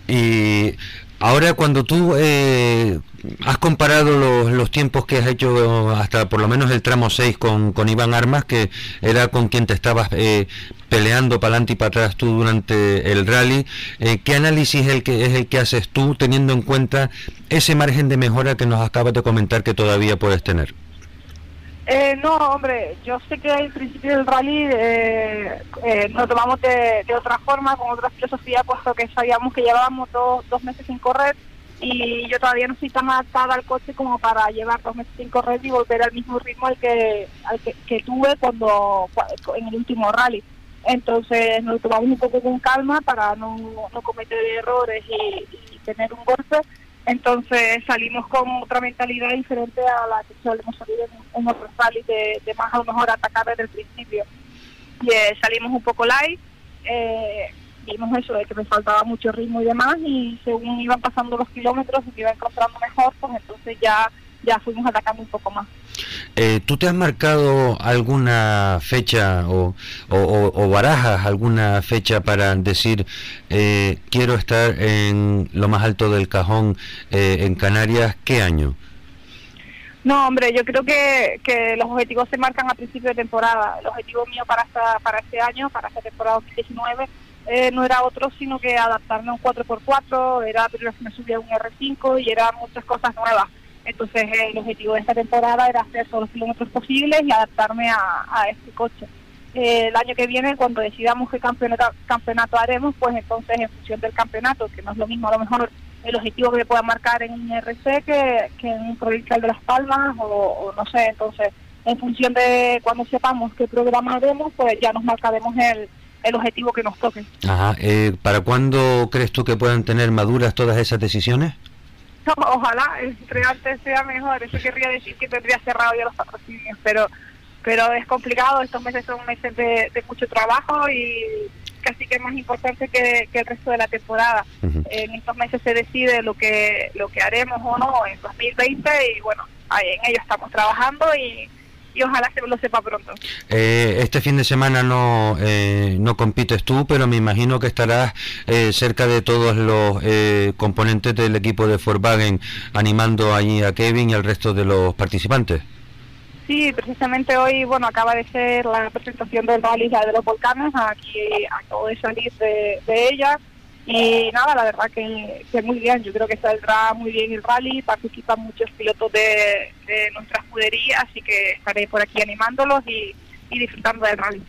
Y Ahora, cuando tú eh, has comparado los, los, tiempos que has hecho hasta por lo menos el tramo 6 con, con Iván Armas, que era con quien te estabas eh, peleando para adelante y para atrás tú durante el rally, eh, ¿qué análisis es el, que, es el que haces tú teniendo en cuenta ese margen de mejora que nos acabas de comentar que todavía puedes tener?
Eh, no, hombre, yo sé que al principio del rally eh, eh, nos tomamos de, de, otra forma, con otra filosofía, puesto que sabíamos que llevábamos dos, dos meses sin correr y yo todavía no estoy tan adaptada al coche como para llevar dos meses sin correr y volver al mismo ritmo al que, al que, que tuve cuando en el último rally. Entonces nos tomamos un poco con calma para no, no cometer errores y, tener un golpe entonces salimos con otra mentalidad diferente a la que solemos salir en, en otros rallies de, de, más a lo mejor atacar desde el principio. Y eh, salimos un poco light, eh, vimos eso de que me faltaba mucho ritmo y demás, y según iban pasando los kilómetros y me iba encontrando mejor, pues entonces ya, ya fuimos atacando un poco más.
Eh, ¿Tú te has marcado alguna fecha o, o, o, barajas alguna fecha para decir eh, quiero estar en lo más alto del cajón eh, en Canarias? ¿Qué año?
No, hombre, yo creo que, que los objetivos se marcan a principio de temporada. El objetivo mío para esta, para este año, para esta temporada 2019, eh, no era otro sino que adaptarme a un 4x4, era me subía a un R5 y eran muchas cosas nuevas. Entonces el objetivo de esta temporada era hacer todos los kilómetros posibles y adaptarme a, a este coche. Eh, el año que viene, cuando decidamos qué campeonato, campeonato haremos, pues entonces en función del campeonato, que no es lo mismo a lo mejor el objetivo que me pueda marcar en un RC que, que en un provincial de Las Palmas o, o, no sé, entonces en función de cuando sepamos qué programa haremos, pues ya nos marcaremos el, el objetivo que nos toque.
Ajá. Eh, ¿Para cuándo crees tú que puedan tener maduras todas esas decisiones?
No, ojalá entre antes sea mejor. Eso querría decir que tendría cerrado ya los patrocinios, pero pero es complicado. Estos meses son meses de, de mucho trabajo y casi que es más importante que, que el resto de la temporada. Uh -huh. En estos meses se decide lo que lo que haremos o no en 2020 y bueno, ahí en ello estamos trabajando y y ojalá se lo sepa pronto.
Eh, este fin de semana no eh, no compites tú, pero me imagino que estarás eh, cerca de todos los eh, componentes del equipo de Volkswagen animando allí a Kevin y al resto de los participantes.
Sí, precisamente hoy, bueno, acaba de ser la presentación del rally de los volcanes, aquí acabo de salir de, de ella y nada, la verdad que, que, muy bien, yo creo que saldrá muy bien el rally, participan muchos pilotos de, de nuestra escudería, así que estaré por aquí animándolos y, y disfrutando del rally.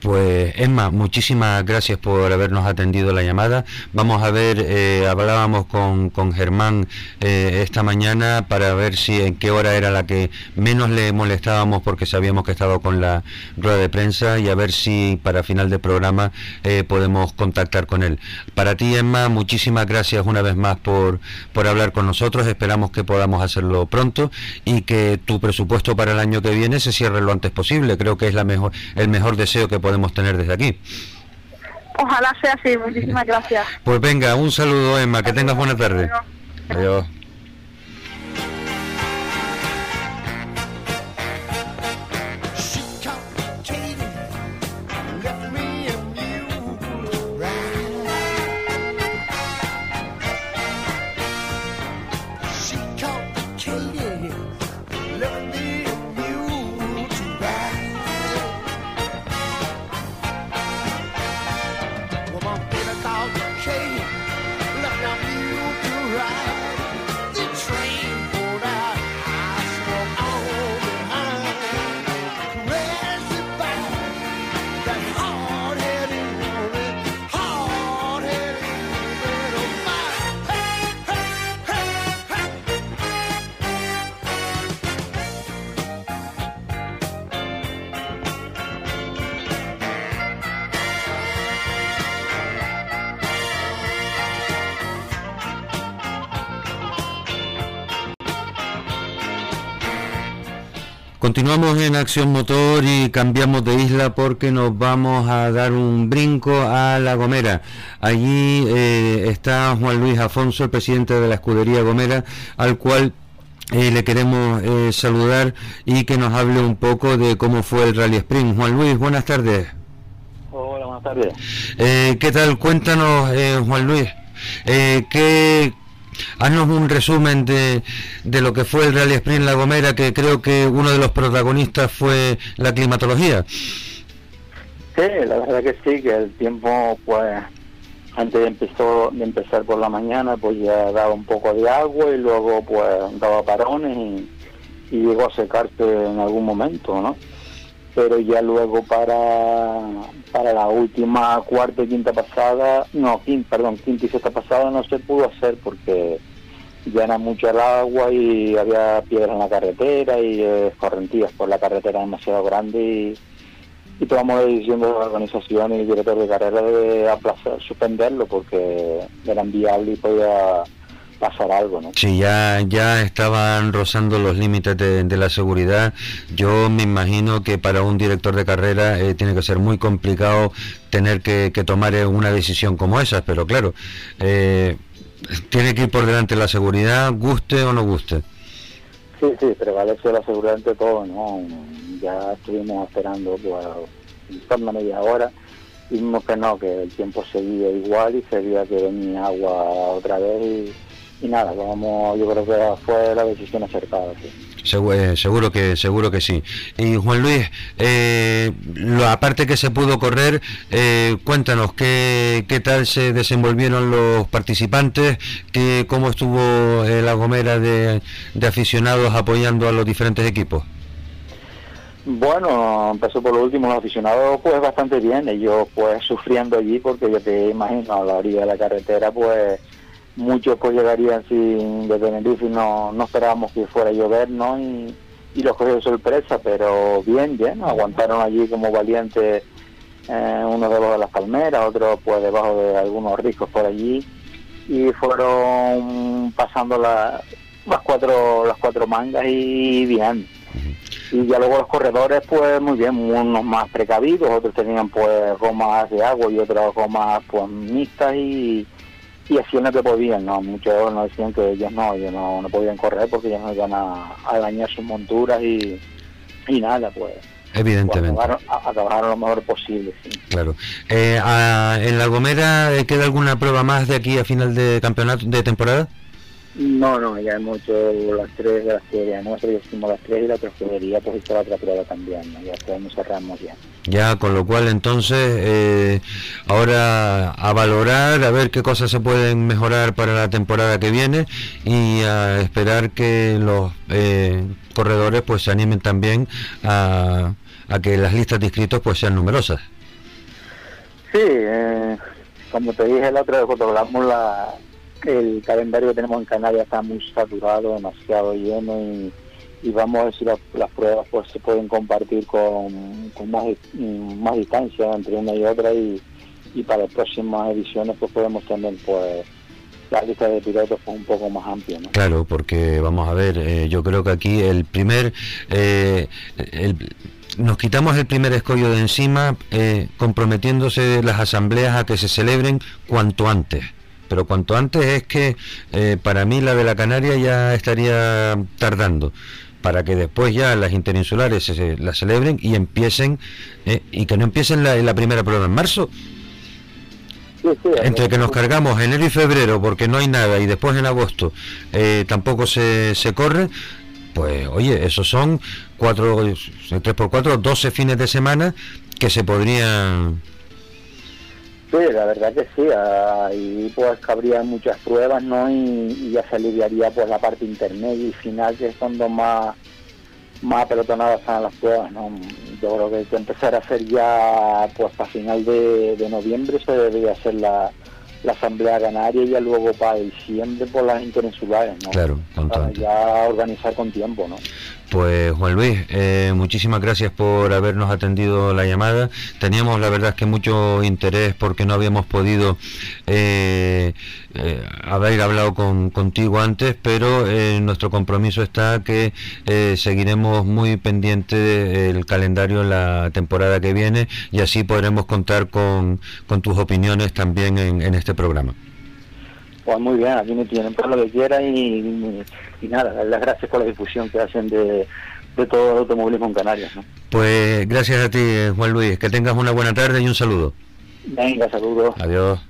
Pues Emma, muchísimas gracias por habernos atendido la llamada. Vamos a ver, eh, hablábamos con, con Germán eh, esta mañana para ver si en qué hora era la que menos le molestábamos porque sabíamos que estaba con la rueda de prensa y a ver si para final de programa eh, podemos contactar con él. Para ti, Emma, muchísimas gracias una vez más por, por hablar con nosotros. Esperamos que podamos hacerlo pronto y que tu presupuesto para el año que viene se cierre lo antes posible. Creo que es la mejor, el mejor deseo que podemos tener desde aquí.
Ojalá sea así, muchísimas gracias.
Pues venga, un saludo Emma, que tengas buena tarde. Adiós. Continuamos en Acción Motor y cambiamos de isla porque nos vamos a dar un brinco a La Gomera. Allí eh, está Juan Luis Afonso, el presidente de la escudería Gomera, al cual eh, le queremos eh, saludar y que nos hable un poco de cómo fue el Rally Spring. Juan Luis, buenas tardes.
Hola, buenas tardes.
¿Qué tal? Cuéntanos, Juan Luis, ¿qué, Haznos un resumen de, de lo que fue el Rally Sprint La Gomera, que creo que uno de los protagonistas fue la climatología.
Sí, la verdad que sí, que el tiempo, pues, antes de, empezó, de empezar por la mañana, pues ya daba un poco de agua y luego, pues, daba parones y, y llegó a secarse en algún momento, ¿no? Pero ya luego para, para la última cuarta y quinta pasada, no, quinta, perdón, quinta y sexta pasada no se pudo hacer porque ya era mucho el agua y había piedras en la carretera y eh, correntías por la carretera demasiado grande y, y tomamos la decisión de la organización y el director de carrera de aplazar, suspenderlo porque era inviable y podía pasar algo, ¿no?
Sí, ya, ya estaban rozando los límites de, la seguridad. Yo me imagino que para un director de carrera eh, tiene que ser muy complicado tener que, tomar eh, una decisión como esa, pero claro, eh, tiene que ir por delante la seguridad, guste o no guste.
Sí, sí, prevalece la seguridad ante todo, ¿no? Ya estuvimos esperando una media hora y vimos que no, que el tiempo seguía igual y sería que venía agua otra vez y y nada, vamos, yo creo que fue la decisión acertada.
Eh, seguro, que seguro que sí. Y Juan Luis, eh, lo, aparte que se pudo correr, eh, cuéntanos qué, qué tal se desenvolvieron los participantes, qué, cómo estuvo la gomera de, de aficionados apoyando a los diferentes equipos.
Bueno, empezó por lo último, los aficionados pues bastante bien, ellos pues sufriendo allí porque yo te imagino a la orilla de la carretera pues muchos pues llegarían sin de Tenerife y no, no esperábamos que fuera a llover, ¿no? Y, y los cogió de sorpresa, pero bien, bien, aguantaron allí como valientes eh, uno debajo de las palmeras, otro pues debajo de algunos riscos por allí y fueron pasando las cuatro las cuatro mangas y bien y ya luego los corredores pues muy bien unos más precavidos otros tenían pues gomas de agua y otras gomas pues mixtas y y hacían lo que podían, ¿no? Muchos nos decían que ellos no, ellos no, no podían correr porque ellos no iban a, dañar sus monturas y, y nada, pues.
Evidentemente.
Pues a, trabajar lo mejor posible, sí.
Claro. Eh, ¿En La Gomera eh, queda alguna prueba más de aquí a final de campeonato, de temporada?
No, no, ya hemos hecho las tres de las que nuestra, ya hicimos las tres y la tesorería pues hizo la otra prueba también, ¿no? ya podemos cerramos ya.
Ya, con lo cual entonces eh, ahora a valorar, a ver qué cosas se pueden mejorar para la temporada que viene y a esperar que los eh, corredores pues se animen también a, a que las listas de inscritos pues sean numerosas.
Sí, eh, como te dije la otra vez cuando hablamos, la, el calendario que tenemos en Canarias está muy saturado, demasiado lleno y, vamos a ver si las pruebas pues se pueden compartir con, más, más distancia entre una y otra y, y para próximas ediciones pues podemos tener pues la lista de pilotos pues, un poco más amplia. ¿no?
Claro, porque vamos a ver, eh, yo creo que aquí el primer... Eh, nos quitamos el primer escollo de encima eh, comprometiéndose las asambleas a que se celebren cuanto antes. Pero cuanto antes es que para mí la de la Canaria ya estaría tardando para que después ya las interinsulares se, las celebren y empiecen y que no empiecen la, la primera prueba en marzo, entre que nos cargamos enero y febrero porque no hay nada y después en agosto eh, tampoco se, se corre, pues oye, esos son cuatro, tres por cuatro, 12 fines de semana que se podrían...
Sí, la verdad que sí, ahí pues cabrían muchas pruebas, ¿no? Y, ya se aliviaría pues la parte intermedia y final, que es cuando más más pelotonadas están las pruebas, ¿no? Yo creo que hay que empezar a hacer ya, pues a final de, noviembre se debería hacer la, Asamblea Canaria y ya luego para diciembre por las interinsulares, ¿no?
Claro,
para ya organizar con tiempo, ¿no?
Pues Juan Luis, eh, muchísimas gracias por habernos atendido la llamada. Teníamos la verdad que mucho interés porque no habíamos podido eh, eh, haber hablado con, contigo antes, pero nuestro compromiso está que seguiremos muy pendiente del calendario en la temporada que viene y así podremos contar con, tus opiniones también en, este programa.
Pues muy bien, aquí me tienen para lo que quieran y y nada, las gracias por la difusión que hacen de, todo el automovilismo en Canarias.
Pues gracias a ti, Juan Luis. Que tengas una buena tarde y un saludo.
Venga, saludos.
Adiós.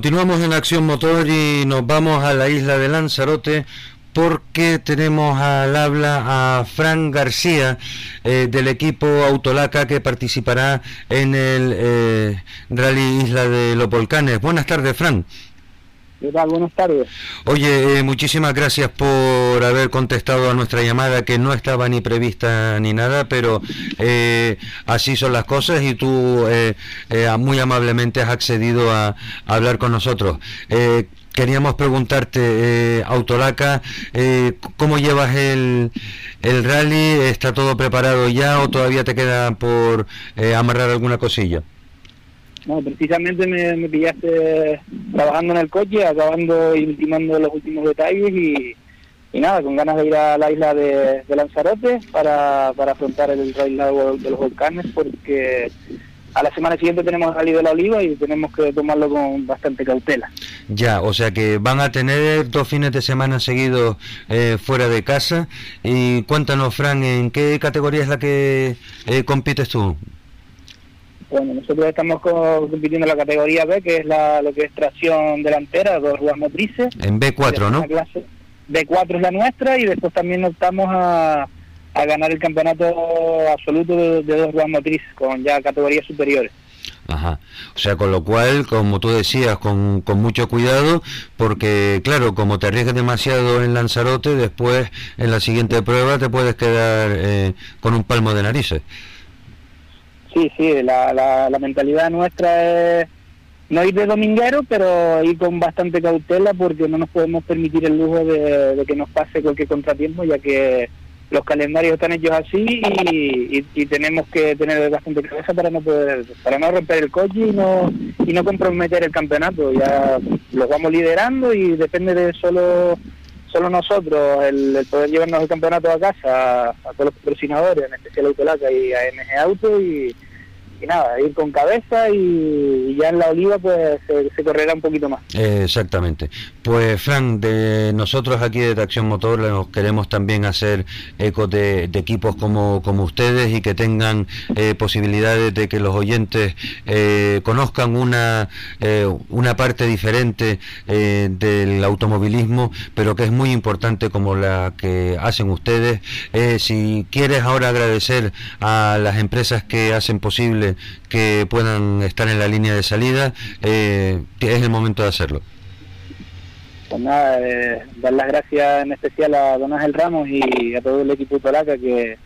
Continuamos en Acción Motor y nos vamos a la isla de Lanzarote porque tenemos al habla a Fran García eh, del equipo Autolaca que participará en el eh, Rally Isla de los Volcanes. Buenas tardes, Fran.
Tardes.
Oye, eh, muchísimas gracias por haber contestado a nuestra llamada que no estaba ni prevista ni nada, pero eh, así son las cosas y tú eh, muy amablemente has accedido a, hablar con nosotros. Queríamos preguntarte, Autolaca, ¿cómo llevas el, el rally? ¿Está todo preparado ya o todavía te queda por amarrar alguna cosilla?
Precisamente me, pillaste trabajando en el coche, acabando y ultimando los últimos detalles y, nada, con ganas de ir a la isla de, Lanzarote para, afrontar el Rally de los Volcanes porque a la semana siguiente tenemos el Rally de la Oliva y tenemos que tomarlo con bastante cautela.
Ya, o sea que van a tener dos fines de semana seguidos eh, fuera de casa. Y cuéntanos, Fran, ¿en qué categoría es la que eh, compites tú?
Bueno, nosotros estamos compitiendo en la categoría B, que es la, lo que es tracción delantera, dos ruedas motrices.
En B4, ¿no?
B4 es la nuestra y después también optamos a, a ganar el campeonato absoluto de, dos ruedas motrices con ya categorías superiores.
Ajá. O sea, con lo cual, como tú decías, con, con, mucho cuidado, porque claro, como te arriesgas demasiado en Lanzarote, después en la siguiente prueba te puedes quedar eh, con un palmo de narices.
Sí, sí, la, la, mentalidad nuestra es no ir de dominguero, pero ir con bastante cautela porque no nos podemos permitir el lujo de, que nos pase cualquier contratiempo, ya que los calendarios están hechos así y, tenemos que tener bastante cabeza para no poder, para no romper el coche y no y no comprometer el campeonato. Ya los vamos liderando y depende de solo solo nosotros el, poder llevarnos el campeonato a casa, a, todos los patrocinadores, en especial Autolaca y a MG Auto y y nada, ir con cabeza y, ya en la oliva pues se, correrá un poquito más.
exactamente. Pues Fran, de nosotros aquí de Tracción Motor nos queremos también hacer eco de, equipos como, como ustedes y que tengan eh, posibilidades de que los oyentes eh, conozcan una, eh, una parte diferente del automovilismo, pero que es muy importante como la que hacen ustedes. si quieres ahora agradecer a las empresas que hacen posible que puedan estar en la línea de salida, eh, es el momento de hacerlo.
Pues nada, eh, dar las gracias en especial a Don Ángel Ramos y a todo el equipo de que,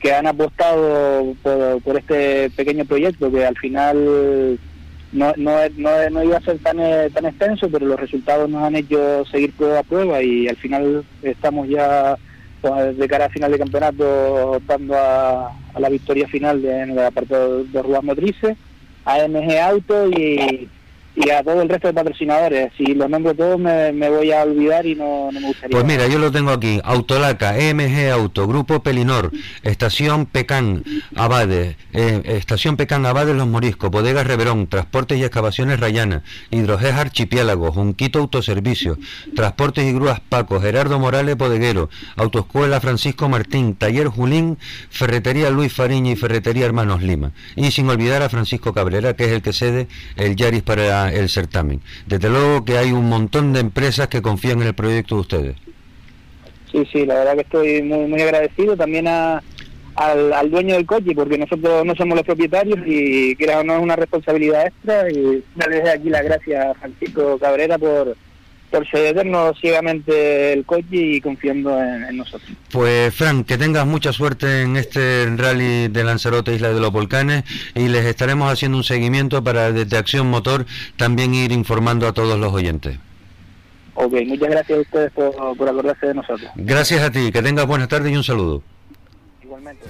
que han apostado por, este pequeño proyecto que al final no, no, no, iba a ser tan, eh, tan extenso, pero los resultados nos han hecho seguir prueba a prueba y al final estamos ya de cara a final de campeonato dando a, la victoria final de, en la parte de, de ruedas motrices, AMG Auto y y a todo el resto de patrocinadores. Si los nombro todos me, voy a olvidar y no, me gustaría.
Pues mira, yo lo tengo aquí. Autolaca, EMG Auto, Grupo Pelinor, Estación Pecán, Abades, eh, Estación Pecán, Abades Los Moriscos, Bodegas Reverón, Transportes y Excavaciones Rayana, Hidroges Archipiélago, Junquito Autoservicio, Transportes y Grúas Paco, Gerardo Morales Bodeguero, Autoescuela Francisco Martín, Taller Julín, Ferretería Luis Fariña y Ferretería Hermanos Lima. Y sin olvidar a Francisco Cabrera, que es el que cede el Yaris para el certamen. Desde luego que hay un montón de empresas que confían en el proyecto de ustedes.
Sí, sí, la verdad que estoy muy, muy agradecido también a, al, dueño del coche, porque nosotros no somos los propietarios y que no es una responsabilidad extra. Y darle desde aquí las gracias a Francisco Cabrera por, por cedernos ciegamente el coche y confiando en, nosotros.
Pues Frank, que tengas mucha suerte en este rally de Lanzarote Isla de los Volcanes y les estaremos haciendo un seguimiento para desde Acción Motor también ir informando a todos los oyentes.
Ok, muchas gracias a ustedes por, por acordarse de nosotros.
Gracias a ti, que tengas buenas tardes y un saludo.
Igualmente.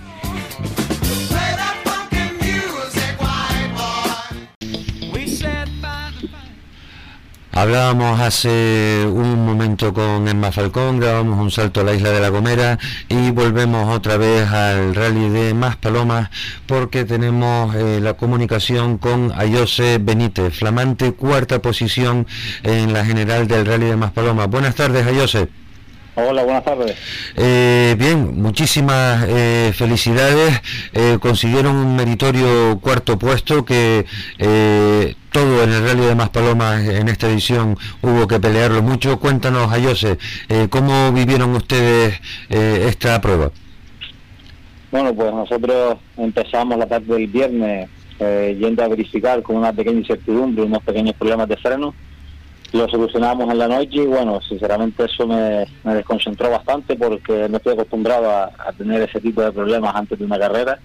Hablábamos hace un momento con Emma Falcón, grabamos un salto a la isla de La Gomera y volvemos otra vez al rally de Más Palomas porque tenemos eh, la comunicación con Ayose Benítez, flamante cuarta posición en la general del rally de Más Palomas. Buenas tardes, Ayose.
Hola, buenas tardes.
Eh, bien, muchísimas eh, felicidades. Eh, consiguieron un meritorio cuarto puesto que todo en el Rally de Maspalomas en esta edición hubo que pelearlo mucho. Cuéntanos, Ayose, ¿cómo vivieron ustedes esta prueba?
Bueno, pues nosotros empezamos la tarde del viernes yendo a verificar con una pequeña incertidumbre, unos pequeños problemas de freno lo solucionamos en la noche y bueno, sinceramente eso me, desconcentró bastante porque no estoy acostumbrado a, tener ese tipo de problemas antes de una carrera.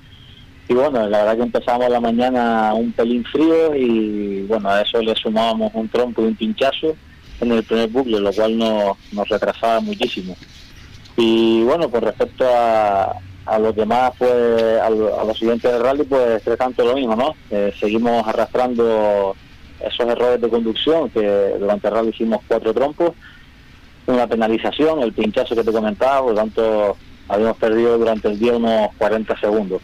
Y bueno, la verdad que empezamos la mañana un pelín frío y bueno, a eso le sumábamos un trompo y un pinchazo en el primer bucle, lo cual no, nos retrasaba muchísimo. Y bueno, con respecto a, a los demás, pues a, los siguientes del rally, pues es tanto lo mismo, ¿no? Eh, seguimos arrastrando esos errores de conducción, que durante el rally hicimos cuatro trompos, una penalización, el pinchazo que te comentaba, por lo tanto habíamos perdido durante el día unos 40 segundos.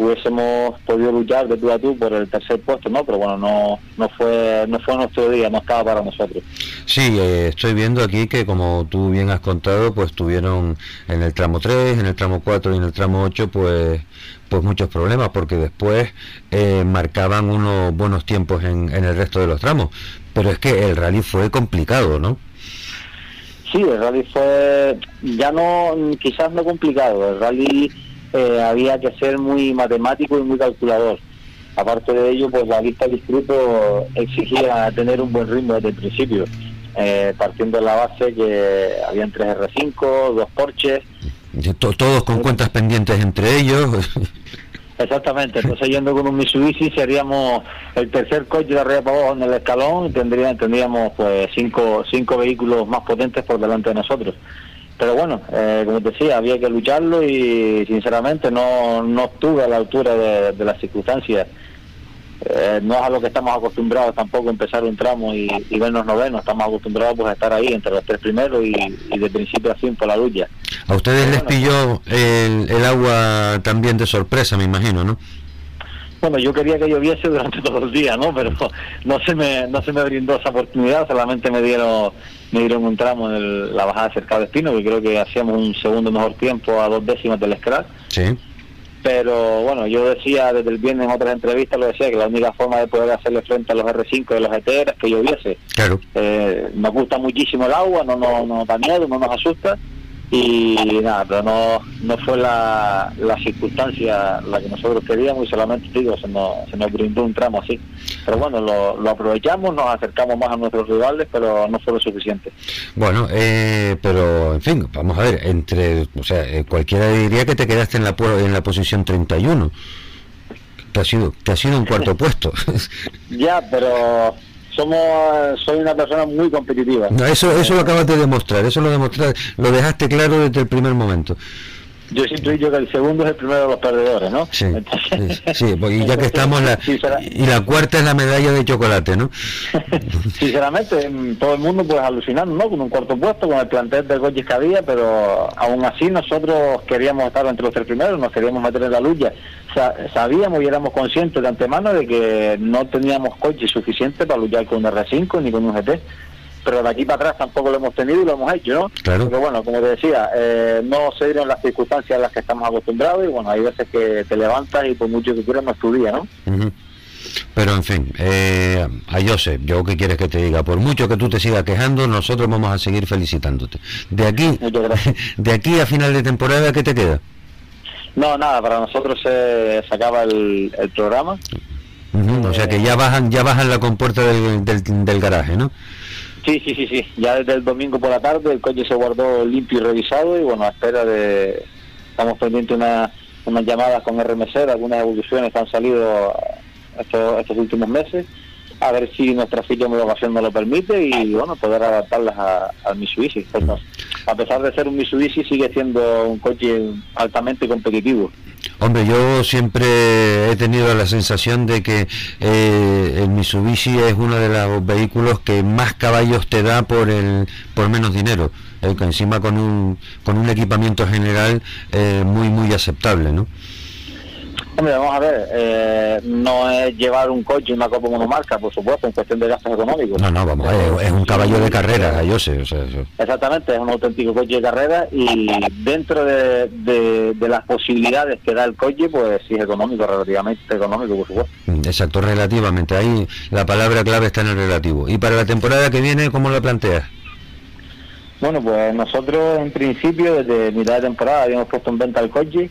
Hubiésemos podido luchar de tú a tú por el tercer puesto, ¿no? Pero bueno, no, no fue no fue nuestro día, no estaba para nosotros.
Sí, eh, estoy viendo aquí que como tú bien has contado, pues tuvieron en el tramo 3, en el tramo 4 y en el tramo 8, pues pues muchos problemas porque después eh, marcaban unos buenos tiempos en, en el resto de los tramos. Pero es que el rally fue complicado, ¿no?
Sí, el rally fue ya no, quizás no complicado, el rally eh, había que ser muy matemático y muy calculador. Aparte de ello, pues la lista de distrito exigía tener un buen ritmo desde el principio, eh, partiendo de la base que habían tres R5, dos Porsches.
Todos con cuentas pendientes entre ellos.
Exactamente, entonces yendo con un Mitsubishi seríamos el tercer coche de arriba para abajo en el escalón y tendríamos, tendríamos pues cinco, cinco vehículos más potentes por delante de nosotros. Pero bueno, eh, como te decía, había que lucharlo y sinceramente no, no estuve a la altura de, las circunstancias. Eh, no es a lo que estamos acostumbrados tampoco empezar un tramo y, vernos novenos, estamos acostumbrados pues a estar ahí entre los tres primeros y, de principio a fin por la lucha.
A ustedes les pilló el, el agua también de sorpresa, me imagino, ¿no?
Bueno, yo quería que lloviese durante todo el día, ¿no? Pero no se me no se me brindó esa oportunidad, solamente me dieron un tramo en la bajada cerca de Espino, que creo que hacíamos un segundo mejor tiempo a dos décimas del scratch.
Sí.
Pero bueno, yo decía desde el viernes en otras entrevistas, lo decía, que la única forma de poder hacerle frente a los R5 y los GT era que lloviese.
Claro.
Eh, nos gusta muchísimo el agua, no, no, no nos da miedo, no nos asusta y nada, pero no, no fue la, la circunstancia la que nosotros queríamos y solamente digo, se nos, se nos brindó un tramo así. Pero bueno, lo, lo, aprovechamos, nos acercamos más a nuestros rivales, pero no fue lo suficiente.
Bueno, eh, pero en fin, vamos a ver, entre, o sea, eh, cualquiera diría que te quedaste en la, en la posición 31. Que ha sido, que ha sido un cuarto puesto.
ya, pero somos soy una persona muy competitiva.
eso eso lo acabas de demostrar, eso lo demostrar, lo dejaste claro desde el primer momento
yo siempre digo que el segundo es el primero de los perdedores, ¿no?
Sí, sí, y ya que estamos, la, y la cuarta es la medalla de chocolate, ¿no?
Sinceramente, todo el mundo pues alucinando, ¿no? Con un cuarto puesto, con el plantel de coches que había, pero aún así nosotros queríamos estar entre los tres primeros, nos queríamos meter en la lucha. sabíamos y éramos conscientes de antemano de que no teníamos coches suficientes para luchar con un R5 ni con un GT pero de aquí para atrás tampoco lo hemos tenido y lo hemos hecho, ¿no?
Claro.
Porque bueno, como te decía, eh, no se dieron las circunstancias a las que estamos acostumbrados y bueno, hay veces que te levantas y por mucho que quieras no es tu día, ¿no?
Pero en fin, eh, a Joseph, yo qué quieres que te diga, por mucho que tú te sigas quejando, nosotros vamos a seguir felicitándote. De aquí, de aquí a final de temporada, ¿qué te queda?
No, nada, para nosotros se, acaba el, programa.
o sea que ya bajan, ya bajan la compuerta del, del, del garaje, ¿no?
Sí, sí, sí, sí. Ya desde el domingo por la tarde el coche se guardó limpio y revisado y bueno, a espera de... Estamos pendientes una, unas llamadas con RMC, algunas evoluciones que han salido estos, estos últimos meses, a ver si nuestra ficha de homologación nos lo permite y bueno, poder adaptarlas al Mitsubishi. Pues a pesar de ser un Mitsubishi, sigue siendo un coche altamente competitivo.
Hombre, yo siempre he tenido la sensación de que eh, el Mitsubishi es uno de los vehículos que más caballos te da por el por menos dinero, eh, encima con un con un equipamiento general eh, muy muy aceptable, ¿no?
Hombre, vamos a ver, eh, no es llevar un coche y una copa monomarca, por supuesto, en cuestión de gastos económicos.
No, no, vamos a ver, es un caballo de carrera, yo sé.
Exactamente, es un auténtico coche de carrera y dentro de, las posibilidades que da el coche, pues sí es económico, relativamente económico, por supuesto.
Mm, exacto, relativamente, ahí la palabra clave está en el relativo. ¿Y para la temporada que viene, cómo lo planteas?
Bueno, pues nosotros en principio desde mitad de temporada habíamos puesto en venta el coche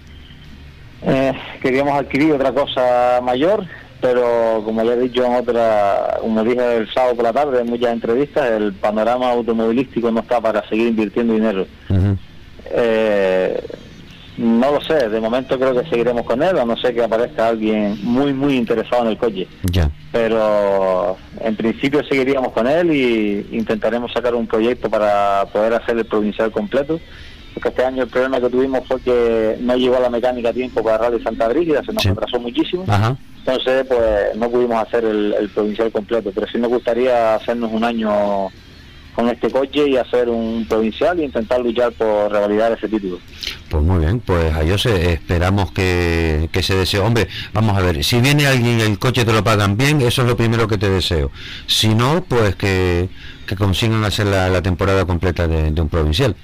eh, queríamos adquirir otra cosa mayor, pero como ya he dicho en otra, como dije el sábado por la tarde en muchas entrevistas, el panorama automovilístico no está para seguir invirtiendo dinero. eh, no lo sé, de momento creo que seguiremos con él, a no ser que aparezca alguien muy, muy interesado en el coche.
Ya.
Pero en principio seguiríamos con él y intentaremos sacar un proyecto para poder hacer el provincial completo porque este año el problema que tuvimos fue que no llegó la mecánica a tiempo para Rally Santa Brígida, se nos atrasó muchísimo. Entonces, pues no pudimos hacer el, provincial completo, pero sí nos gustaría hacernos un año con este coche y hacer un provincial e intentar luchar por revalidar ese título.
Pues muy bien, pues a Jose esperamos que, que se desee. Hombre, vamos a ver, si viene alguien el coche te lo pagan bien, eso es lo primero que te deseo. Si no, pues que, que consigan hacer la, temporada completa de, un provincial.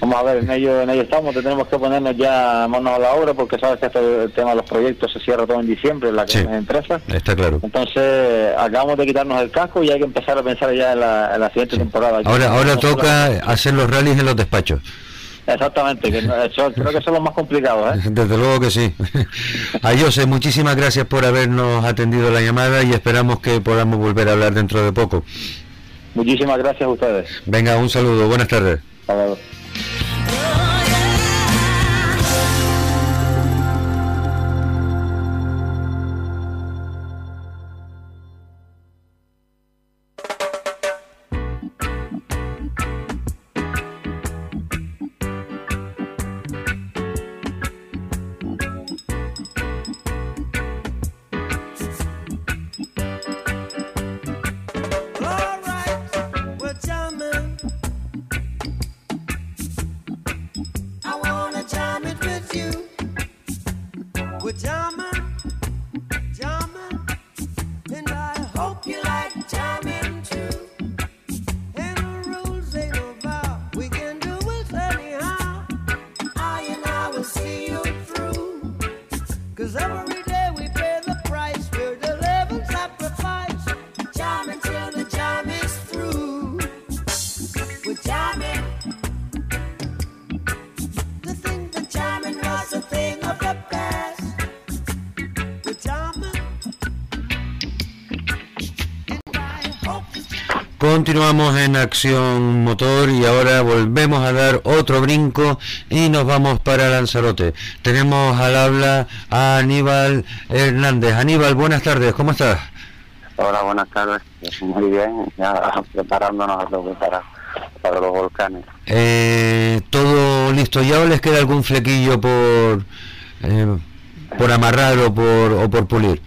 Vamos a ver, en ello, en ello estamos, tenemos que ponernos ya manos a la obra porque sabes que este, el tema de los proyectos se cierra todo en diciembre, la sí, empresa.
Está claro.
Entonces, acabamos de quitarnos el casco y hay que empezar a pensar ya en la, siguiente temporada.
Ahora, ahora toca hacer los rallies en los despachos.
Exactamente, que creo que son los más complicados. ¿eh?
Desde luego que sí. Ayose, muchísimas gracias por habernos atendido la llamada y esperamos que podamos volver a hablar dentro de poco.
Muchísimas gracias a ustedes.
Venga, un saludo, buenas tardes. Continuamos en acción motor y ahora volvemos a dar otro brinco y nos vamos para Lanzarote. Tenemos al habla a Aníbal Hernández. Aníbal, buenas tardes, ¿cómo estás?
Hola, buenas tardes. Muy bien, ya preparándonos para, para los volcanes.
Eh, Todo listo. ¿Ya les queda algún flequillo por, eh, por amarrar o por, o por pulir?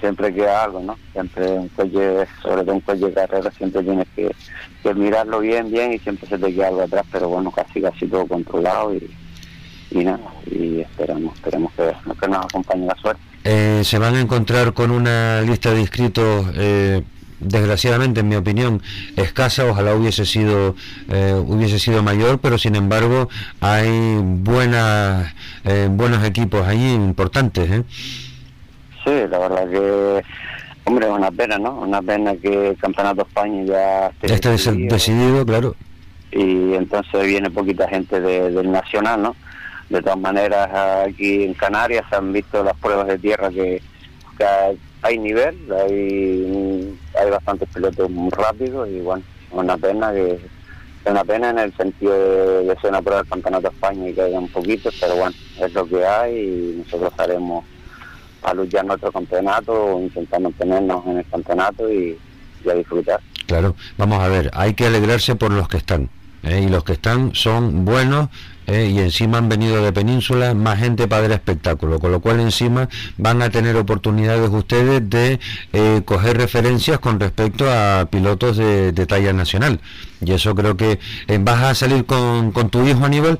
Siempre queda algo, ¿no? Siempre un coche, sobre todo un coche de carrera, siempre tienes que, mirarlo bien, bien y siempre se te queda algo atrás, pero bueno, casi casi todo controlado y, y nada, y esperamos, esperemos que, que nos acompañe la suerte.
Eh, se van a encontrar con una lista de inscritos eh, desgraciadamente en mi opinión escasa ojalá hubiese sido eh, hubiese sido mayor pero sin embargo hay buenas buenos equipos ahí importantes ¿eh?
Sí, la verdad que, hombre, una pena, ¿no? Una pena que el Campeonato de España ya
esté decidido, claro.
Y entonces viene poquita gente del Nacional, ¿no? De todas maneras, aquí en Canarias se han visto las pruebas de tierra que, hay nivel, hay, hay bastantes pilotos muy rápidos y bueno, una pena que es una pena en el sentido de, de ser una prueba del Campeonato de España y que haya un poquito, pero bueno, es lo que hay y nosotros haremos a luchar nuestro campeonato o intentar mantenernos en el campeonato y, a disfrutar.
Claro, vamos a ver, hay que alegrarse por los que están. ¿eh? y los que están son buenos ¿eh? y encima han venido de península más gente para el espectáculo, con lo cual encima van a tener oportunidades ustedes de eh, coger referencias con respecto a pilotos de, talla nacional. Y eso creo que vas a salir con, con tu hijo Aníbal.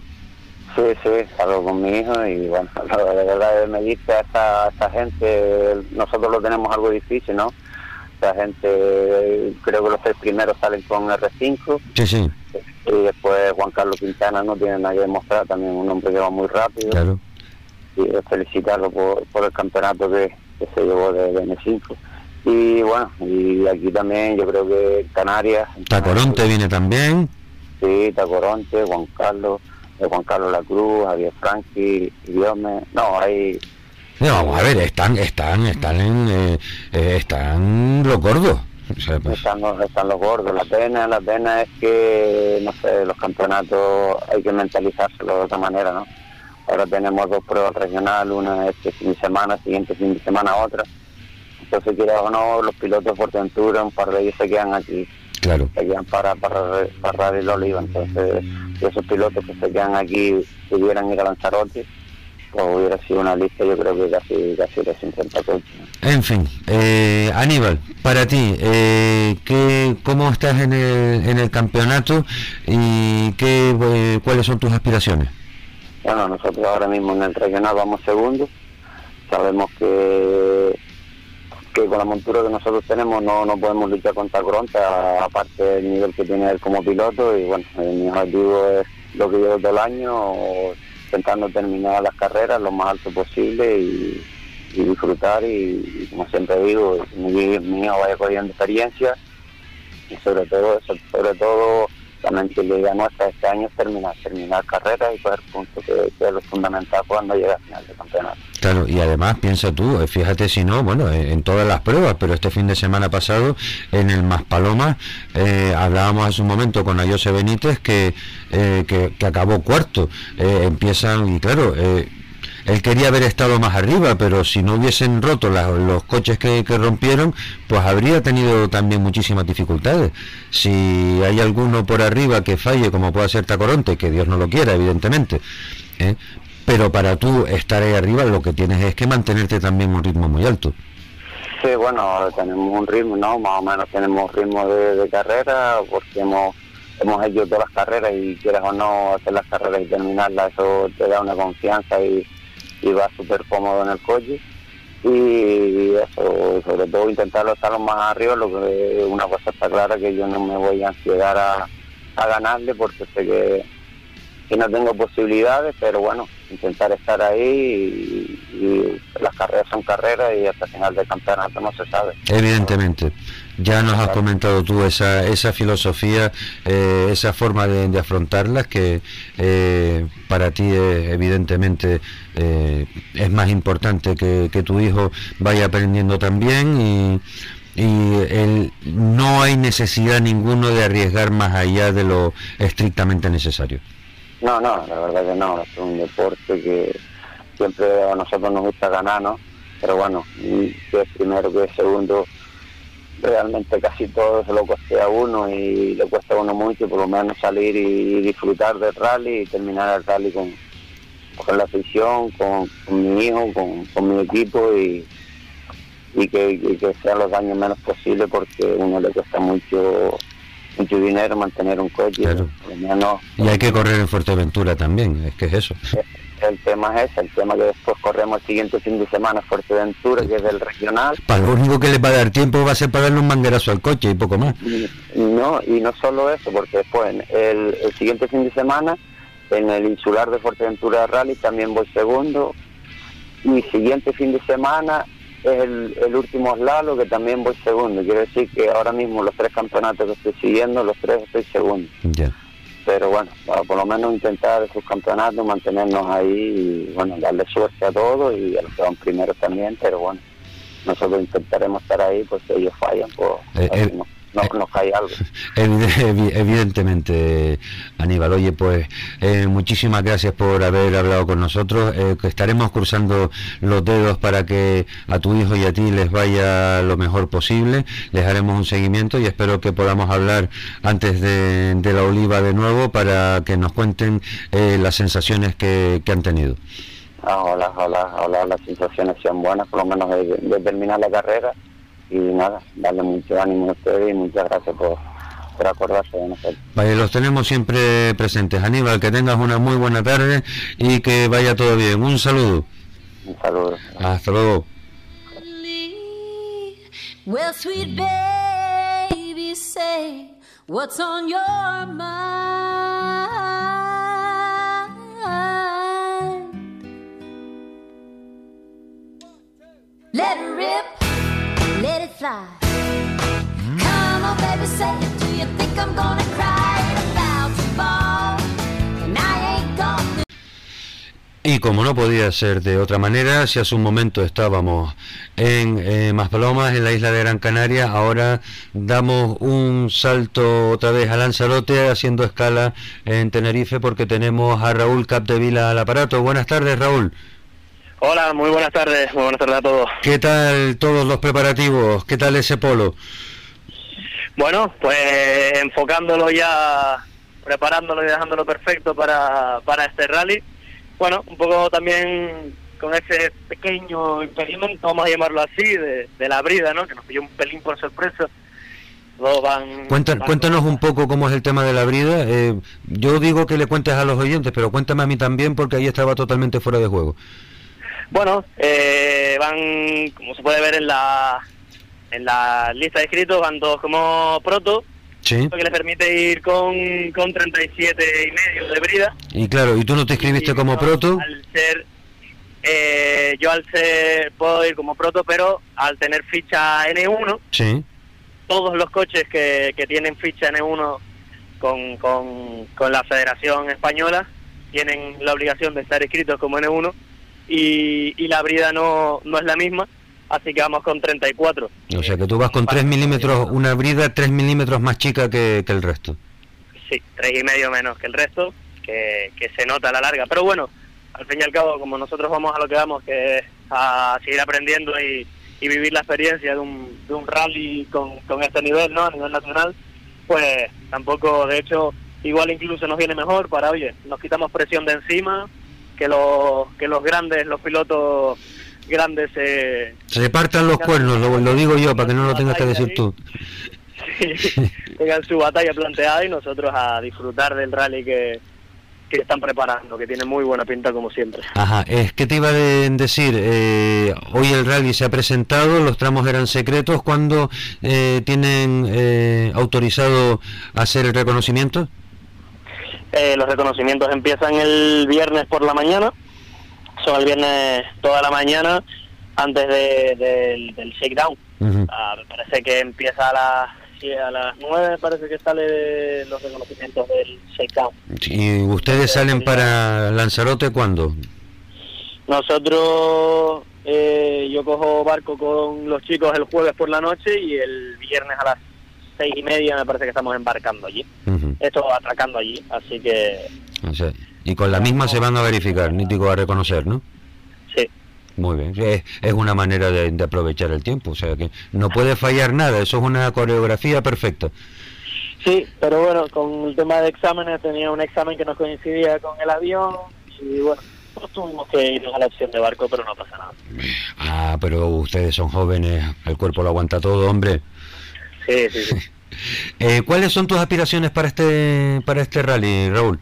Sí, sí, salgo con mi hijo y bueno, de verdad me dice a esta, gente, nosotros lo tenemos algo difícil, ¿no? Esta gente, creo que los tres primeros salen con R5.
Sí, sí.
Y después Juan Carlos Quintana no tiene nada que demostrar, también un hombre que va muy rápido.
Claro.
Y felicitarlo por, por el campeonato que, se llevó de, de 5 Y bueno, y aquí también yo creo que Canarias.
Tacoronte viene también.
Sí, Tacoronte, Juan Carlos de Juan Carlos La Cruz, Javier Franqui, Diome, no, hay...
No, vamos a ver, están, están, están en, eh, eh, están los gordos.
Pues están, los, están los gordos, la pena, la pena es que, no sé, los campeonatos hay que mentalizárselo de otra manera, ¿no? Ahora tenemos dos pruebas regionales, una este fin de semana, siguiente fin de semana otra. Entonces, quiera o no, los pilotos por Ventura, un par de ellos se quedan aquí
Claro.
Se quedan para, para, para el Oliva. Entonces, esos pilotos que se quedan aquí pudieran ir a Lanzarote, pues hubiera sido una lista yo creo que casi, casi de 50 coches.
En fin, eh, Aníbal, para ti, eh, ¿qué, ¿cómo estás en el, en el campeonato y qué, eh, cuáles son tus aspiraciones?
Bueno, nosotros ahora mismo en el regional vamos segundos. Sabemos que que con la montura que nosotros tenemos no, no podemos luchar contra Gronta, aparte del nivel que tiene él como piloto. Y bueno, mi objetivo es lo que llevo todo el año, intentando terminar las carreras lo más alto posible y, disfrutar. Y, como siempre digo, mi, mi hijo vaya cogiendo experiencia y sobre todo, sobre todo la mentalidad nuestra este año terminar, terminar carreras y coger puntos, que, es lo fundamental cuando llega a final de campeonato.
Claro, y además piensa tú, eh, fíjate si no, bueno, eh, en todas las pruebas, pero este fin de semana pasado en el Maspalomas eh, hablábamos hace un momento con Ayose Benítez que, eh, que, que, acabó cuarto. empiezan, y claro, él quería haber estado más arriba, pero si no hubiesen roto los coches que, rompieron, pues habría tenido también muchísimas dificultades. Si hay alguno por arriba que falle, como puede ser Tacoronte, que Dios no lo quiera, evidentemente, ¿eh? pero para tú estar ahí arriba lo que tienes es que mantenerte también un ritmo muy alto.
Sí, bueno, tenemos un ritmo, ¿no? Más o menos tenemos ritmo de, carrera, porque hemos hemos hecho todas las carreras y quieras o no hacer las carreras y terminarlas, eso te da una confianza y, y va súper cómodo en el coche y eso, sobre todo intentarlo estar más arriba, lo que una cosa está clara que yo no me voy a llegar a, ganarle porque sé que, que, no tengo posibilidades, pero bueno, intentar estar ahí y, las carreras son carreras y hasta final del campeonato no se sabe.
Evidentemente. Ya nos has comentado tú esa, esa filosofía, eh, esa forma de, afrontarlas que eh, para ti evidentemente eh, es más importante que, tu hijo vaya aprendiendo también y, y no hay necesidad ninguno de arriesgar más allá de lo estrictamente necesario.
No, no, la verdad que no, es un deporte que siempre a nosotros nos gusta ganar, ¿no? Pero bueno, que es primero que es segundo realmente casi todo se lo costea a uno y le cuesta a uno mucho por lo menos salir y disfrutar del rally y terminar el rally con, con la afición, con, mi hijo, con, mi equipo y, y que, que sean los daños menos posibles porque a uno le cuesta mucho mucho dinero mantener un coche.
y hay que correr en Fuerteventura también, es que es eso.
El tema es ese, el tema que después corremos el siguiente fin de semana Fuerteventura, que es del regional.
Para lo único que le va a dar tiempo va a ser para darle un manguerazo al coche y poco más.
No, y no solo eso, porque después el, el siguiente fin de semana en el insular de Fuerteventura Rally también voy segundo. Y siguiente fin de semana es el, el último slalom que también voy segundo. Quiero decir que ahora mismo los tres campeonatos que estoy siguiendo, los tres estoy segundo. Pero bueno, para por lo menos intentar esos campeonatos, mantenernos ahí y bueno, darle suerte a todos y a los que van primeros también, pero bueno, nosotros intentaremos estar ahí, pues ellos fallan, pues... Eh, no nos cae algo.
Evidentemente, Aníbal. Oye, pues eh, muchísimas gracias por haber hablado con nosotros. Eh, estaremos cruzando los dedos para que a tu hijo y a ti les vaya lo mejor posible. Les haremos un seguimiento y espero que podamos hablar antes de, la oliva de nuevo para que nos cuenten eh, las sensaciones que, han tenido.
Ah, ojalá, ojalá, ojalá las sensaciones sean buenas, por lo menos de terminar la carrera y nada, darle mucho ánimo a ustedes y muchas gracias por, por acordarse de nosotros.
Vale, los tenemos siempre presentes. Aníbal, que tengas una muy buena tarde y que vaya todo bien. Un saludo.
Un saludo.
Hasta luego.
Well, sweet baby, say what's on your mind. Let it rip.
Y como no podía ser de otra manera, si hace un momento estábamos en eh, Maspalomas, en la isla de Gran Canaria, ahora damos un salto otra vez a Lanzarote, haciendo escala en Tenerife, porque tenemos a Raúl Capdevila al aparato. Buenas tardes, Raúl.
Hola, muy buenas tardes, muy buenas tardes a todos.
¿Qué tal todos los preparativos? ¿Qué tal ese polo?
Bueno, pues enfocándolo ya, preparándolo y dejándolo perfecto para, para este rally. bueno, un poco también con ese pequeño impedimento, vamos a llamarlo así, de, de la brida, ¿no? Que nos pilló un pelín por sorpresa. Van,
Cuentan-
van-
cuéntanos un poco cómo es el tema de la brida. Eh, yo digo que le cuentes a los oyentes, pero cuéntame a mí también porque ahí estaba totalmente fuera de juego.
Bueno, eh, van, como se puede ver en la en la lista de inscritos, van todos como proto,
Sí.
lo que les permite ir con, con 37 y medio de brida.
Y claro, ¿y tú no te inscribiste como
yo,
proto?
Al ser, eh, yo al ser, puedo ir como proto, pero al tener ficha N1,
Sí.
todos los coches que, que tienen ficha N1 con, con, con la Federación Española tienen la obligación de estar inscritos como N1 y, y la brida no, no es la misma, así que vamos con 34.
O sea que tú vas con 3 milímetros, una brida 3 milímetros más chica que, que el resto.
Sí, tres y medio menos que el resto, que, que se nota a la larga. Pero bueno, al fin y al cabo, como nosotros vamos a lo que vamos, que es a seguir aprendiendo y, y vivir la experiencia de un, de un rally con, con este nivel, ¿no? A nivel nacional, pues tampoco, de hecho, igual incluso nos viene mejor para, oye, nos quitamos presión de encima, que los, que los grandes, los pilotos grandes se,
Se partan los cuernos, lo, lo digo yo, para que no lo tengas que decir tú.
tengan su batalla planteada y nosotros a disfrutar del rally que, que están preparando, que tiene muy buena pinta como siempre.
Ajá, es que te iba a de- decir, eh, hoy el rally se ha presentado, los tramos eran secretos, ¿cuándo eh, tienen eh, autorizado hacer el reconocimiento?
Eh, los reconocimientos empiezan el viernes por la mañana, son el viernes toda la mañana antes de- del- del shakedown. Ah, me parece que empieza a las, sí, a las 9, me parece que sale los reconocimientos del shakedown.
¿Y ustedes salen para Lanzarote cuándo?
Nosotros, eh, yo cojo barco con los chicos el jueves por la noche y el viernes a las seis y media me parece que estamos embarcando allí. Esto atracando allí, así que
y con la misma se van a verificar, ni digo a reconocer, ¿no?
sí.
Muy bien, es, es una manera de, de aprovechar el tiempo, o sea que no puede fallar nada, eso es una coreografía perfecta.
Sí, pero bueno, con el tema de exámenes tenía un examen que nos coincidía con el avión y bueno, pues tuvimos que irnos a la opción de barco, pero no pasa nada.
Ah, pero ustedes son jóvenes, el cuerpo lo aguanta todo, hombre.
Sí, sí, sí.
Eh, ¿Cuáles son tus aspiraciones para este para este rally, Raúl?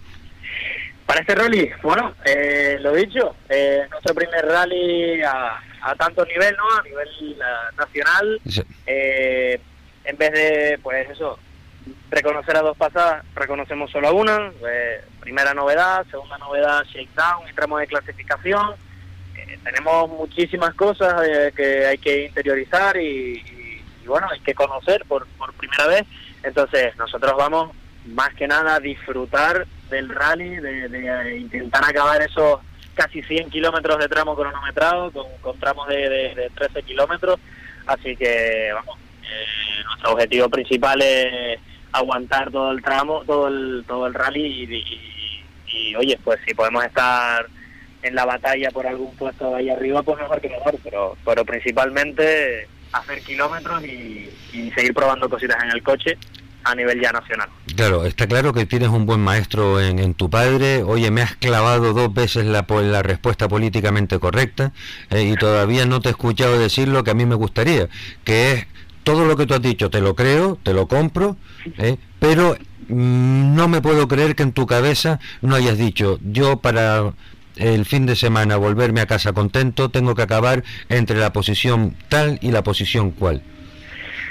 Para este rally, bueno, eh, lo dicho, eh, nuestro primer rally a, a tanto nivel, ¿no? A nivel eh, nacional,
Sí.
eh, en vez de, pues eso, reconocer a dos pasadas, reconocemos solo a una. primera novedad, segunda novedad, shakedown, entramos de clasificación. Tenemos muchísimas cosas que hay que interiorizar y, y- y, bueno, hay que conocer por, por primera vez. Entonces, nosotros vamos más que nada a disfrutar del rally, de, de, eh, intentar acabar esos casi 100 kilómetros de tramo cronometrado con, tramos de, de, de 13 kilómetros. Así que, vamos, eh, nuestro objetivo principal es aguantar todo el tramo, todo el, todo el rally y, y- y, oye, pues si podemos estar en la batalla por algún puesto ahí arriba, pues mejor que mejor, pero, pero principalmente hacer kilómetros y, seguir probando cositas en el coche a nivel ya nacional.
Claro, está claro que tienes un buen maestro en, en tu padre. Oye, me has clavado dos veces la, la respuesta políticamente correcta eh, y todavía no te he escuchado decir lo que a mí me gustaría, que es todo lo que tú has dicho, te lo creo, te lo compro, eh, pero mm, no me puedo creer que en tu cabeza no hayas dicho, yo para el fin de semana volverme a casa contento tengo que acabar entre la posición tal y la posición cual.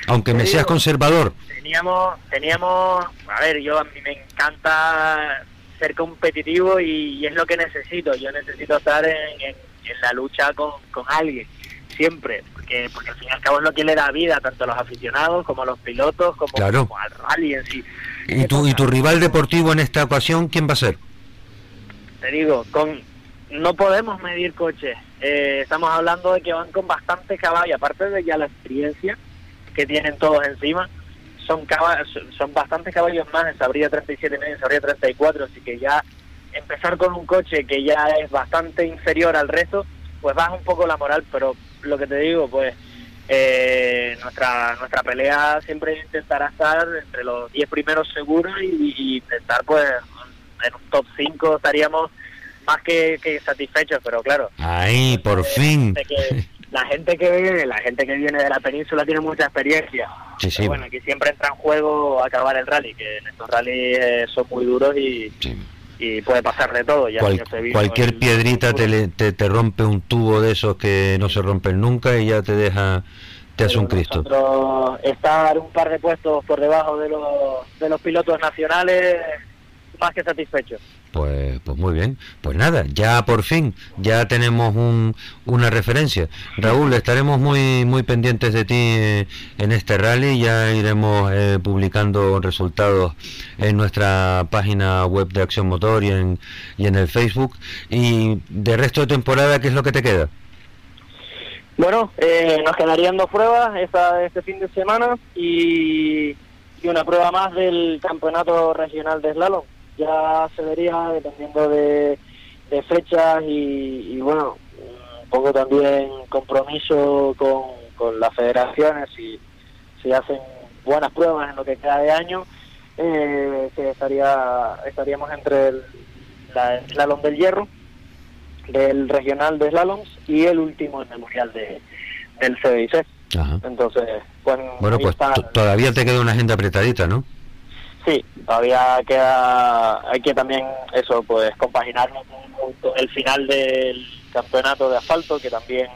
Aunque me seas conservador,
Teníamos, teníamos, a ver, yo a mí me encanta ser competitivo y, y es lo que necesito. Yo necesito estar en, en- en la lucha con, con alguien, siempre, porque, porque al fin y al cabo es lo que le da vida tanto a los aficionados como a los pilotos, como,
Claro.
como al rally en sí.
¿Y tu, ¿Y tu rival deportivo en esta ocasión quién va a ser?
te digo, con no podemos medir coches. Eh, estamos hablando de que van con bastantes caballos, aparte de ya la experiencia que tienen todos encima, son caba- son- bastantes caballos más en Sabría 37 y en Sabría 34, así que ya empezar con un coche que ya es bastante inferior al resto, pues baja un poco la moral, pero lo que te digo, pues eh, nuestra nuestra pelea siempre intentará estar entre los 10 primeros seguros y, y intentar pues en un top 5 estaríamos más que, que satisfechos, pero claro,
Ahí, por fin.
de que la gente que viene, la gente que viene de la península tiene mucha experiencia.
Sí, sí.
Pero bueno, aquí siempre entra en juego acabar el rally, que en estos rallies eh, son muy duros y, y puede pasar de todo. Ya
Cual- cualquier
el-
piedrita te, le- te, te rompe un tubo de esos que no se rompen nunca y ya te deja, te hace un Cristo.
Estar un par de puestos por debajo de los, de los pilotos nacionales, más que satisfechos.
Pues, pues muy bien. Pues nada, ya por fin, ya tenemos un, una referencia. Raúl, estaremos muy muy pendientes de ti eh, en este rally. Ya iremos eh, publicando resultados en nuestra página web de Acción Motor y en, y en el Facebook. Y de resto de temporada, ¿qué es lo que te queda?
Bueno, eh, nos quedarían dos pruebas esta, este fin de semana y, y una prueba más del campeonato regional de slalom. Ya se vería dependiendo de, de fechas y, y, bueno, un poco también compromiso con, con las federaciones y si hacen buenas pruebas en lo que queda de año, eh, que estaría estaríamos entre el, la, el slalom del hierro del regional de slaloms y el último el memorial de, del CBIC.
Ajá.
Entonces, bueno,
Bueno, pues
está.
to- todavía te queda una agenda apretadita, ¿no?
Sí, todavía queda, hay que también eso, pues compaginarlo con, el final del campeonato de asfalto, que también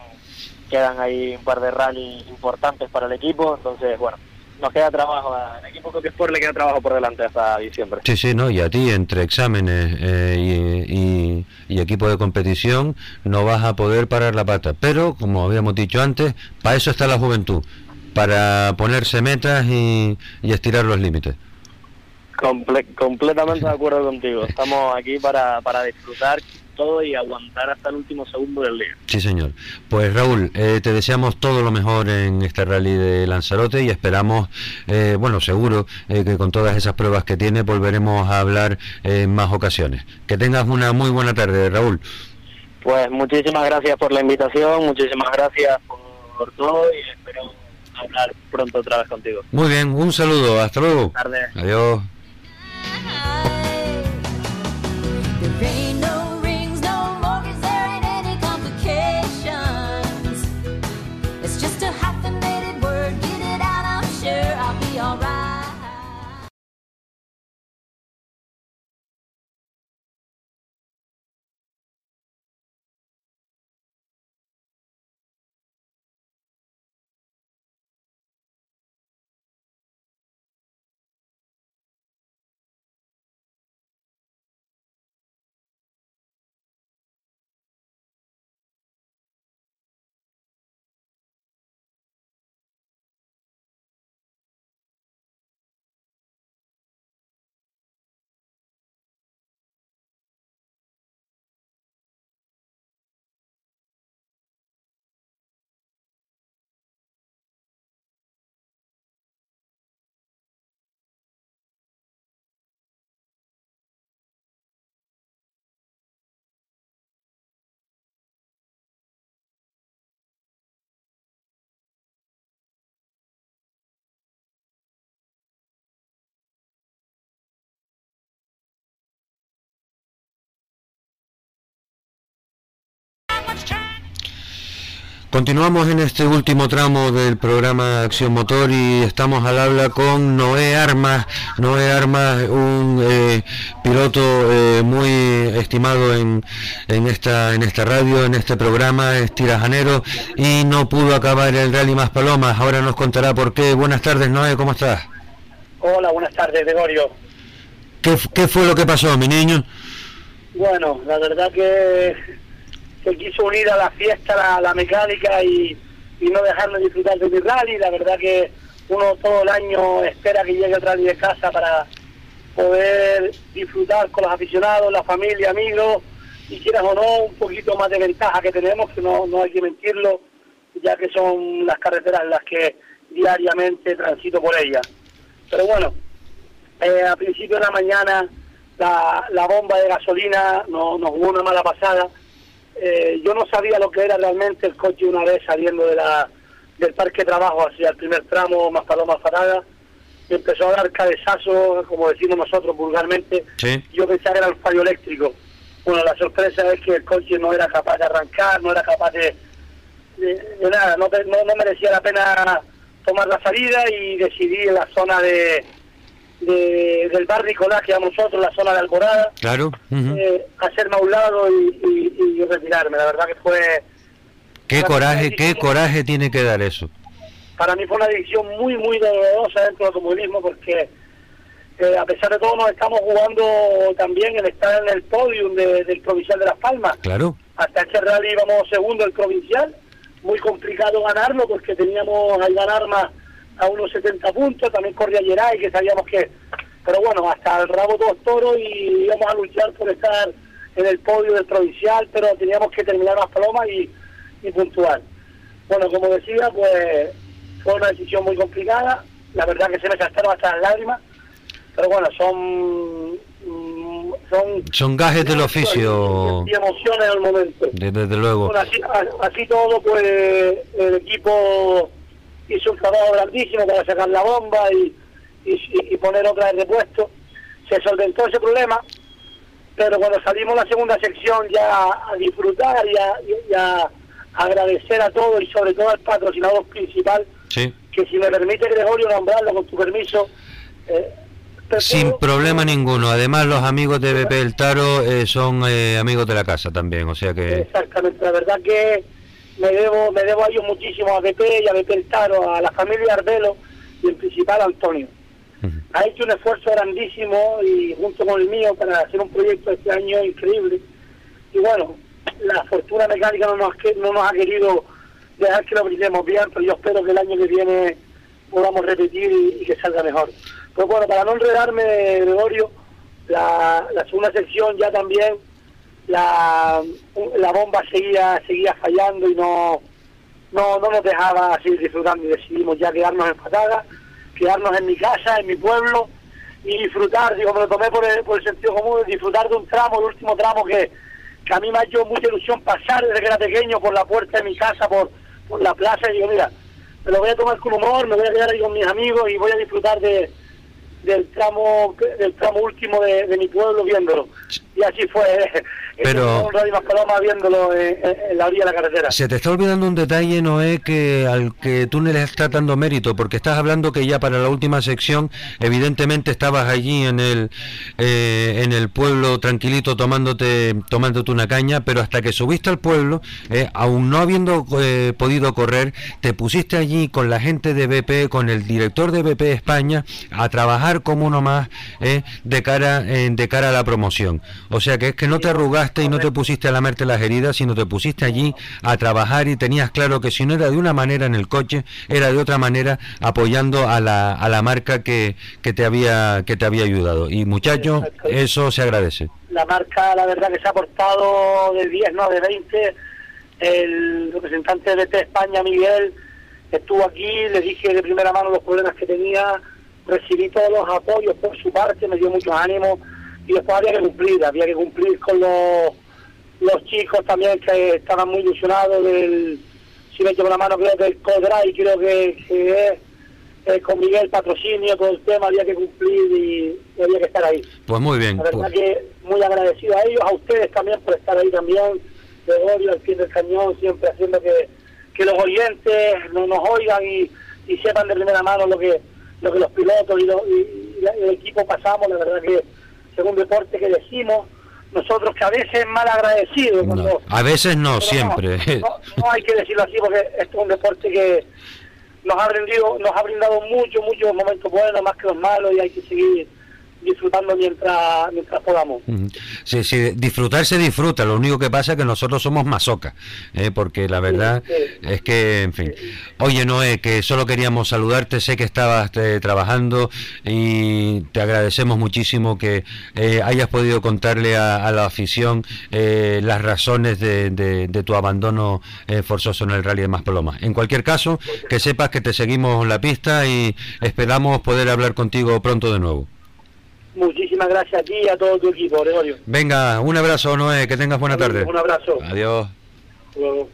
quedan ahí un par de rally importantes para el equipo, entonces bueno, nos queda trabajo, al equipo Copy Sport le queda trabajo por delante hasta diciembre.
Sí, sí, no, y a ti entre exámenes eh, y, y- y equipo de competición no vas a poder parar la pata. Pero, como habíamos dicho antes, para eso está la juventud, para ponerse metas y, y estirar los límites.
Comple- completamente de acuerdo contigo, estamos aquí para, para disfrutar todo y aguantar hasta el último segundo del día.
Sí, señor. Pues Raúl, eh, te deseamos todo lo mejor en este rally de Lanzarote y esperamos, eh, bueno, seguro eh, que con todas esas pruebas que tiene volveremos a hablar en más ocasiones. Que tengas una muy buena tarde, Raúl.
Pues muchísimas gracias por la invitación, muchísimas gracias por, todo y espero hablar pronto otra vez contigo.
Muy bien, un saludo, hasta luego.
Buenas tardes.
Adiós.
There ain't
Continuamos en este último tramo del programa Acción Motor y estamos al habla con Noé Armas. Noé Armas, un eh, piloto eh, muy estimado en, en esta en esta radio, en este programa, es tirajanero y no pudo acabar el Rally Más Palomas. Ahora nos contará por qué. Buenas tardes, Noé, ¿cómo estás?
Hola, buenas tardes, Gregorio.
¿Qué, qué fue lo que pasó, mi niño?
Bueno, la verdad que se quiso unir a la fiesta, la, la mecánica y, y no dejarme disfrutar de mi rally. La verdad que uno todo el año espera que llegue el rally de casa para poder disfrutar con los aficionados, la familia, amigos y quieras o no, un poquito más de ventaja que tenemos, que no, no hay que mentirlo, ya que son las carreteras las que diariamente transito por ellas. Pero bueno, eh, a principio de la mañana la, la bomba de gasolina no- nos jugó una mala pasada. Eh, yo no sabía lo que era realmente el coche una vez saliendo de la, del parque de trabajo hacia el primer tramo, más paloma farada. Me empezó a dar cabezazo, como decimos nosotros vulgarmente.
Sí.
Yo pensaba que era el fallo eléctrico. bueno, la sorpresa es que el coche no era capaz de arrancar, no era capaz de, de, de nada, no, no, no merecía la pena tomar la salida y decidí en la zona de, de- del bar Nicolás, que a nosotros, la zona de Alborada,
Claro. ujú.
eh, hacerme a un lado y, y- y retirarme. La verdad que fue,
Qué coraje, qué coraje tiene que dar eso.
para mí fue una decisión muy, muy dolorosa dentro del comunismo porque eh, a pesar de todo nos estamos jugando también el estar en el podium de- del provincial de Las Palmas.
Claro.
Hasta este rally íbamos segundo el provincial, muy complicado ganarlo porque teníamos al ganar más a unos 70 puntos, también corría Geray que sabíamos que, pero bueno, hasta el rabo dos toros y íbamos a luchar por estar en el podio del provincial, pero teníamos que terminar las palomas y, y puntuar. Bueno, como decía, pues fue una decisión muy complicada, la verdad que se me saltaron hasta las lágrimas, pero bueno, son mm, son
Son gajes del oficio,
y emociones el momento.
de- desde luego.
Bueno, así todo, pues el equipo hizo un trabajo grandísimo para sacar la bomba y, y, y poner otra de repuesto. Se solventó ese problema, pero cuando salimos la segunda sección ya a disfrutar y a, y a agradecer a todos y sobre todo al patrocinador principal,
Sí.
que si me permite Gregorio nombrarlo con tu permiso, eh,
Sin problema ninguno. Además, los amigos de BP El Taro eh, son eh, amigos de la casa también, o sea que...
Exactamente, la verdad que me debo me debo a ellos muchísimo, a BP y a El Taro, a la familia Arbelo y en principal a Antonio. Ha hecho un esfuerzo grandísimo y junto con el mío para hacer un proyecto este año increíble. Y bueno, la fortuna mecánica no nos, no nos ha querido dejar que lo brindemos bien, pero yo espero que el año que viene podamos repetir y, y que salga mejor. Pues bueno, para no enredarme, Gregorio, la, la segunda sección ya también la, la bomba seguía seguía fallando y no, no no nos dejaba seguir disfrutando y decidimos ya quedarnos en Pataga, quedarnos en mi casa, en mi pueblo y disfrutar, digo, me lo tomé por el, por el sentido común, disfrutar de un tramo, el último tramo que, que a mí me ha hecho mucha ilusión pasar desde que era pequeño por la puerta de mi casa, por, por la plaza y digo, mira, me lo voy a tomar con humor, me voy a quedar ahí con mis amigos y voy a disfrutar de del tramo del tramo último de, de mi pueblo viéndolo y así fue
Pero-
un Radio Paloma viéndolo en, en- la orilla de la carretera
Se te está olvidando un detalle, Noé, que al que tú no le estás dando mérito, porque estás hablando que ya para la última sección, evidentemente estabas allí en el eh, en el pueblo tranquilito tomándote tomándote una caña, pero hasta que subiste al pueblo, eh, aún no habiendo eh, podido correr, te pusiste allí con la gente de BP, con el director de BP España, a trabajar como uno más eh, de cara eh, de cara a la promoción. O sea que es que no te arrugaste y no te pusiste a lamerte las heridas, sino te pusiste allí a trabajar y tenías claro que si no era de una manera en el coche, era de otra manera apoyando a la, a la marca que, que te había que te había ayudado. Y muchacho, eso se agradece.
la marca la verdad que se ha portado de 10 no de 20 el representante de BT España Miguel estuvo aquí le dije de primera mano los problemas que tenía recibí todos los apoyos por su parte me dio mucho ánimo y después había que cumplir había que cumplir con los los chicos también que estaban muy ilusionados del si me llevo la mano creo que el Codray creo que, que es eh, con Miguel patrocinio todo el tema había que cumplir y, y había que estar ahí
Pues muy bien.
la verdad
pues-
que muy agradecido a ellos, a ustedes también por estar ahí también, Gregorio, al pie del cañón, siempre haciendo que, que los oyentes no nos oigan y, y sepan de primera mano lo que lo que los pilotos y, lo- y- y el equipo pasamos, la verdad que es un deporte que decimos nosotros que a veces es mal agradecido
no,
cuando
a veces no, siempre.
No, no hay que decirlo así porque esto es un deporte que nos ha nos ha brindado muchos, muchos momentos buenos, más que los malos, y hay que seguir disfrutando mientras mientras podamos.
Sí, sí, disfrutar se disfruta, lo único que pasa es que nosotros somos masocas, ¿eh? porque la verdad es que, en fin. Oye, Noé, que solo queríamos saludarte, sé que estabas eh, trabajando y te agradecemos muchísimo que eh, hayas podido contarle a, a la afición eh, las razones de, de- de tu abandono eh, forzoso en el Rally de Maspalomas. En cualquier caso, que sepas que te seguimos la pista y esperamos poder hablar contigo pronto de nuevo.
Muchísimas gracias a ti y a todo tu equipo, Gregorio.
Venga, un abrazo, Noé, que tengas buena tarde.
Un abrazo.
Adiós.
Luego.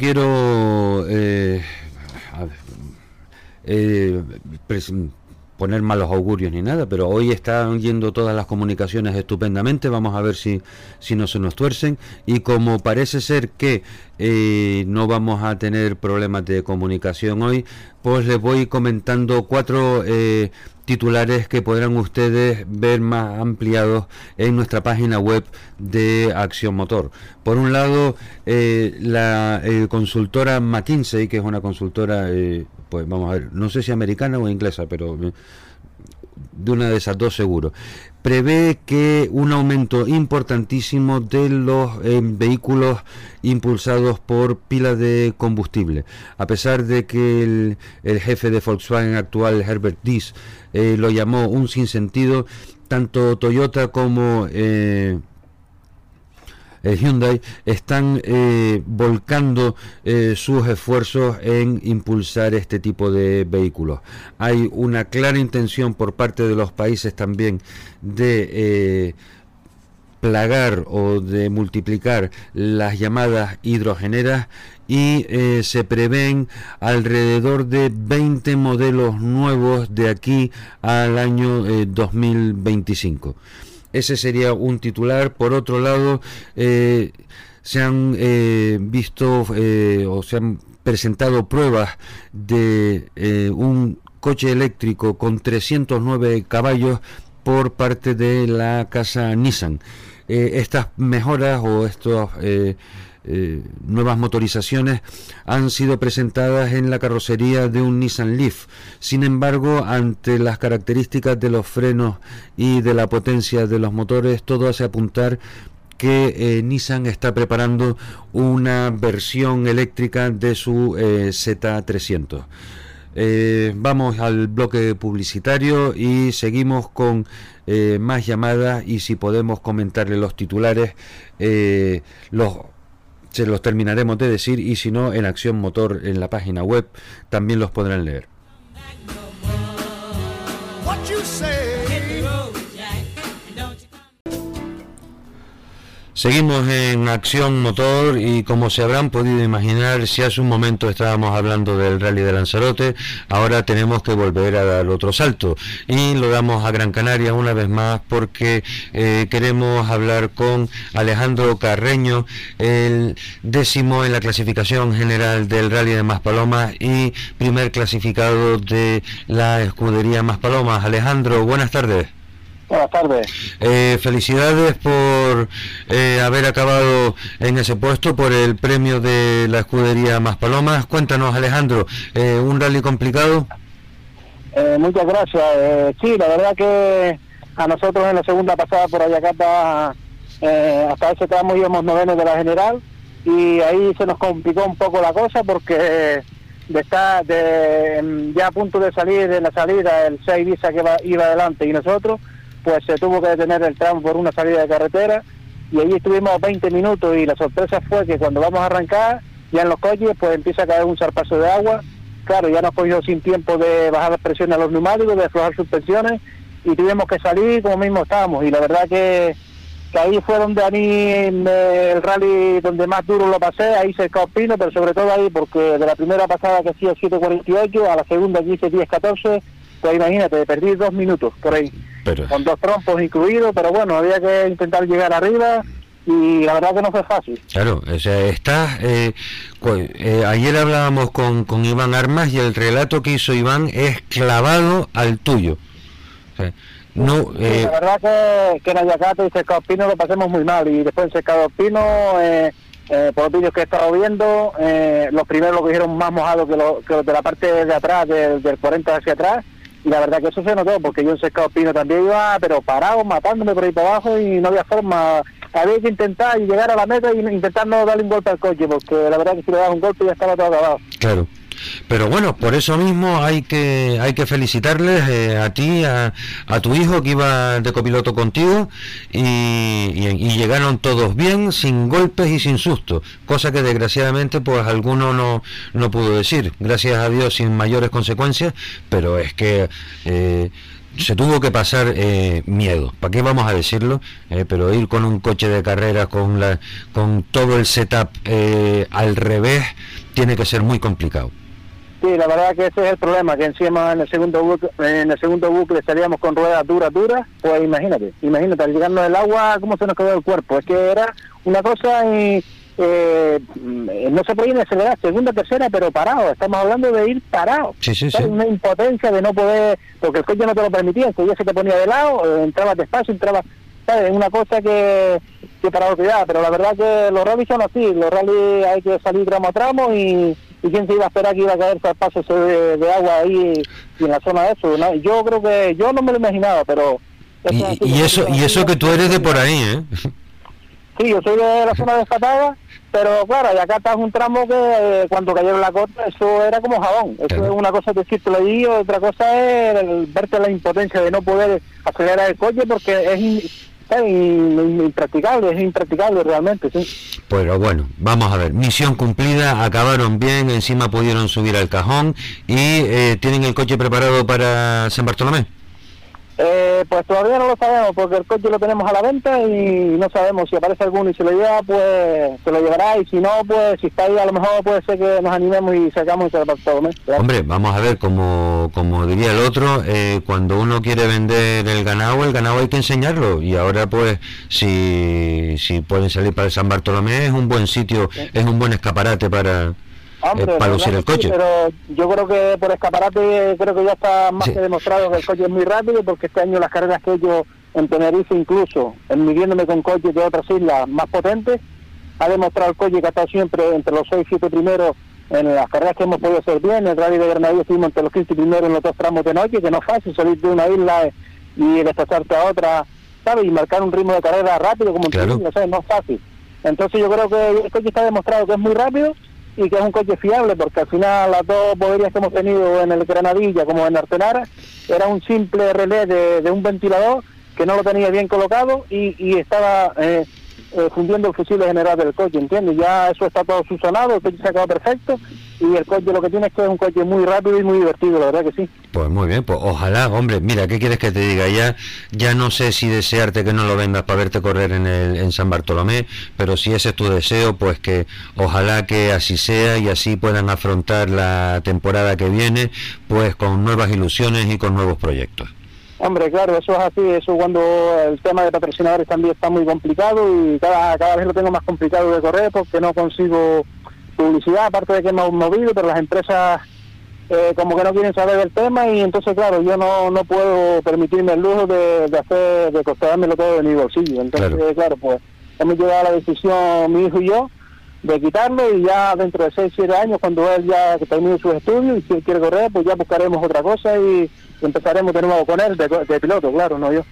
Quiero eh, eh, poner malos augurios ni nada, pero hoy están yendo todas las comunicaciones estupendamente. Vamos a ver si, si no se nos tuercen. Y como parece ser que eh, no vamos a tener problemas de comunicación hoy, pues les voy comentando cuatro eh, titulares que podrán ustedes ver más ampliados en nuestra página web de Acción Motor. Por un lado, eh, la eh, consultora McKinsey, que es una consultora, eh, pues vamos a ver, no sé si americana o inglesa, pero de una de esas dos seguro, prevé que un aumento importantísimo de los eh, vehículos impulsados por pilas de combustible. A pesar de que el, jefe de Volkswagen actual, Herbert Diess, eh, lo llamó un sinsentido, tanto Toyota como eh, el Hyundai están eh, volcando eh, sus esfuerzos en impulsar este tipo de vehículos. Hay una clara intención por parte de los países también de eh, plagar o de multiplicar las llamadas hidrogeneras y eh, se prevén alrededor de 20 modelos nuevos de aquí al año eh, 2025. Ese sería un titular. Por otro lado, eh, se han eh, visto eh, o se han presentado pruebas de un coche eléctrico con 309 caballos por parte de la casa Nissan. Estas mejoras o estos eh, nuevas motorizaciones han sido presentadas en la carrocería de un Nissan Leaf. Sin embargo, ante las características de los frenos y de la potencia de los motores, todo hace apuntar que eh, Nissan está preparando una versión eléctrica de su eh, Z300. Eh, vamos al bloque publicitario y seguimos con más llamadas y si podemos comentarle los titulares, los se los terminaremos de decir y si no en Acción Motor en la página web también los podrán leer. Seguimos en Acción Motor y como se habrán podido imaginar, si hace un momento estábamos hablando del rally de Lanzarote, ahora tenemos que volver a dar otro salto y lo damos a Gran Canaria una vez más porque eh, queremos hablar con Alejandro Carreño, el décimo en la clasificación general del rally de Maspalomas y primer clasificado de la escudería Maspalomas. Alejandro, buenas tardes.
Buenas tardes.
Eh, felicidades por eh, haber acabado en ese puesto, por el premio de la escudería Más Palomas. Cuéntanos, Alejandro, eh, ¿un rally complicado?
Eh, muchas gracias. Eh, sí, la verdad que a nosotros en la segunda pasada por Ayacata, eh, hasta ese tramo íbamos novenos de la general y ahí se nos complicó un poco la cosa porque de estar de, mm, ya a punto de salir de la salida el 6 Visa que va- iba adelante y nosotros, pues se tuvo que detener el tramo por una salida de carretera y allí estuvimos 20 minutos y la sorpresa fue que cuando vamos a arrancar ya en los coches pues empieza a caer un zarpazo de agua claro, ya nos cogió sin tiempo de bajar las presiones a los neumáticos, de aflojar suspensiones y tuvimos que salir como mismo estábamos. Y la verdad que ahí fue donde a mí me- el rally donde más duro lo pasé, ahí cerca Pino, pero sobre todo ahí porque de la primera pasada que hacía 7.48 a la segunda que hice 10.14, pues imagínate, perdí dos minutos por ahí,
Pero,
con dos trompos incluidos, pero bueno, había que intentar llegar arriba y la verdad que no fue fácil.
claro, o sea, estás... eh, eh, ayer hablábamos con, con Iván Armas y el relato que hizo Iván es clavado al tuyo. O sea, no...
Sí,
eh,
la verdad que, que en Ayacate y Cercado Pino lo pasemos muy mal y después en Cercado Pino, eh, por los vídeos que he estado viendo, eh, los primeros lo cogieron más mojados que, lo- que los de la parte de atrás, del, del 40 hacia atrás, y la verdad que eso se notó, porque yo en Cercado Pino también iba, pero parado, matándome por ahí para abajo y no había forma. Había que intentar llegar a la meta y intentar no darle un golpe al coche, porque la verdad que si le das un golpe ya estaba todo acabado.
Claro. Pero bueno, por eso mismo hay que hay que felicitarles eh, a ti, a, a tu hijo que iba de copiloto contigo y, llegaron todos bien, sin golpes y sin susto, cosa que desgraciadamente pues alguno no, no pudo decir, gracias a Dios sin mayores consecuencias, pero es que eh, se tuvo que pasar eh, miedo, ¿para qué vamos a decirlo? Pero ir con un coche de carrera con, la, con todo el setup al revés tiene que ser muy complicado.
Sí, la verdad que ese es el problema, que encima en el segundo bucle, en el segundo bucle estaríamos con ruedas duras, duras, pues imagínate, imagínate, al llegarnos el agua, cómo se nos quedó el cuerpo. Es que era una cosa y eh, no se podía ni acelerar, segunda, tercera, pero parado, estamos hablando de ir parado.
Sí, sí, sí.
Una impotencia de no poder, porque el coche no te lo permitía, ya se te ponía de lado, eh, entrabas despacio, entrabas, ¿sabes? Una cosa que, que para cuidar, pero la verdad que los rallies son así, los rallies hay que salir tramo a tramo y, y quién se iba a esperar que iba a paso ese de, de agua ahí y en la zona de eso. ¿no? Yo creo que, yo no me lo imaginaba, pero... es
Y, eso y eso que tú eres de por ahí, ¿eh?
Sí, yo soy de la zona de Escatada, pero claro, y acá está un tramo que eh, cuando cayeron la cota, eso era como jabón. Eso
Claro.
es una cosa de decirte allí, otra cosa es el verte la impotencia de no poder acelerar el coche porque es, es impracticable, es impracticable realmente, sí.
Pero bueno, vamos a ver, misión cumplida, acabaron bien, encima pudieron subir al cajón y eh, tienen el coche preparado para San Bartolomé.
Eh, pues todavía no lo sabemos porque el coche lo tenemos a la venta y no sabemos si aparece alguno y se lo lleva, pues se lo llevará y si no, pues si está ahí a lo mejor puede ser que nos animemos y sacamos el Bartolomé. claro.
Hombre, vamos a ver, como, como diría el otro, eh, cuando uno quiere vender el ganado, el ganado hay que enseñarlo. Y ahora, pues, si, si pueden salir para el San Bartolomé, es un buen sitio, es un buen escaparate para,
Hombre,
eh, para lucir el
sí,
coche.
pero yo creo que por escaparate creo que ya está más
Sí.
que demostrado que el coche es muy rápido porque este año las carreras que hecho en Tenerife incluso, en midiéndome con coches de otras islas más potentes, ha demostrado el coche que ha estado siempre entre los 6 y 7 primeros en las carreras que hemos podido hacer bien. En el Rally de Granadilla estuvimos entre los 15 primeros en los dos tramos de noche, que no es fácil salir de una isla y desplazarte a otra, ¿sabes? Y marcar un ritmo de carrera rápido como en
Claro.
No es fácil. Entonces yo creo que el coche está demostrado que es muy rápido y que es un coche fiable porque al final las dos boberías que hemos tenido en el Granadilla como en Artenara era un simple relé de, de un ventilador que no lo tenía bien colocado y, y estaba eh, eh, fundiendo el fusible general del coche, ¿entiendes? Ya eso está todo subsanado, el coche se ha quedado perfecto y el coche lo que tiene es que es un coche muy rápido y muy divertido, la verdad que sí.
Pues muy bien, pues ojalá, hombre, mira, ¿qué quieres que te diga? Ya, ya no sé si desearte que no lo vendas para verte correr en, el, en San Bartolomé, pero si ese es tu deseo, pues que ojalá que así sea y así puedan afrontar la temporada que viene, pues con nuevas ilusiones y con nuevos proyectos.
Hombre, claro, eso es así, eso cuando el tema de patrocinadores también está muy complicado y cada, cada vez lo tengo más complicado de correr porque no consigo publicidad, aparte de que hemos movido, pero las empresas eh, como que no quieren saber del tema y entonces, claro, yo no, no puedo permitirme el lujo de, de hacer, de costármelo todo de mi bolsillo. Entonces,
Claro.
claro, pues hemos llegado a la decisión, mi hijo y yo, de quitarlo y ya dentro de 6, 7 años, cuando él ya termine sus estudios y si él quiere correr, pues ya buscaremos otra cosa y empezaremos de nuevo con él, de, de piloto, claro, no yo.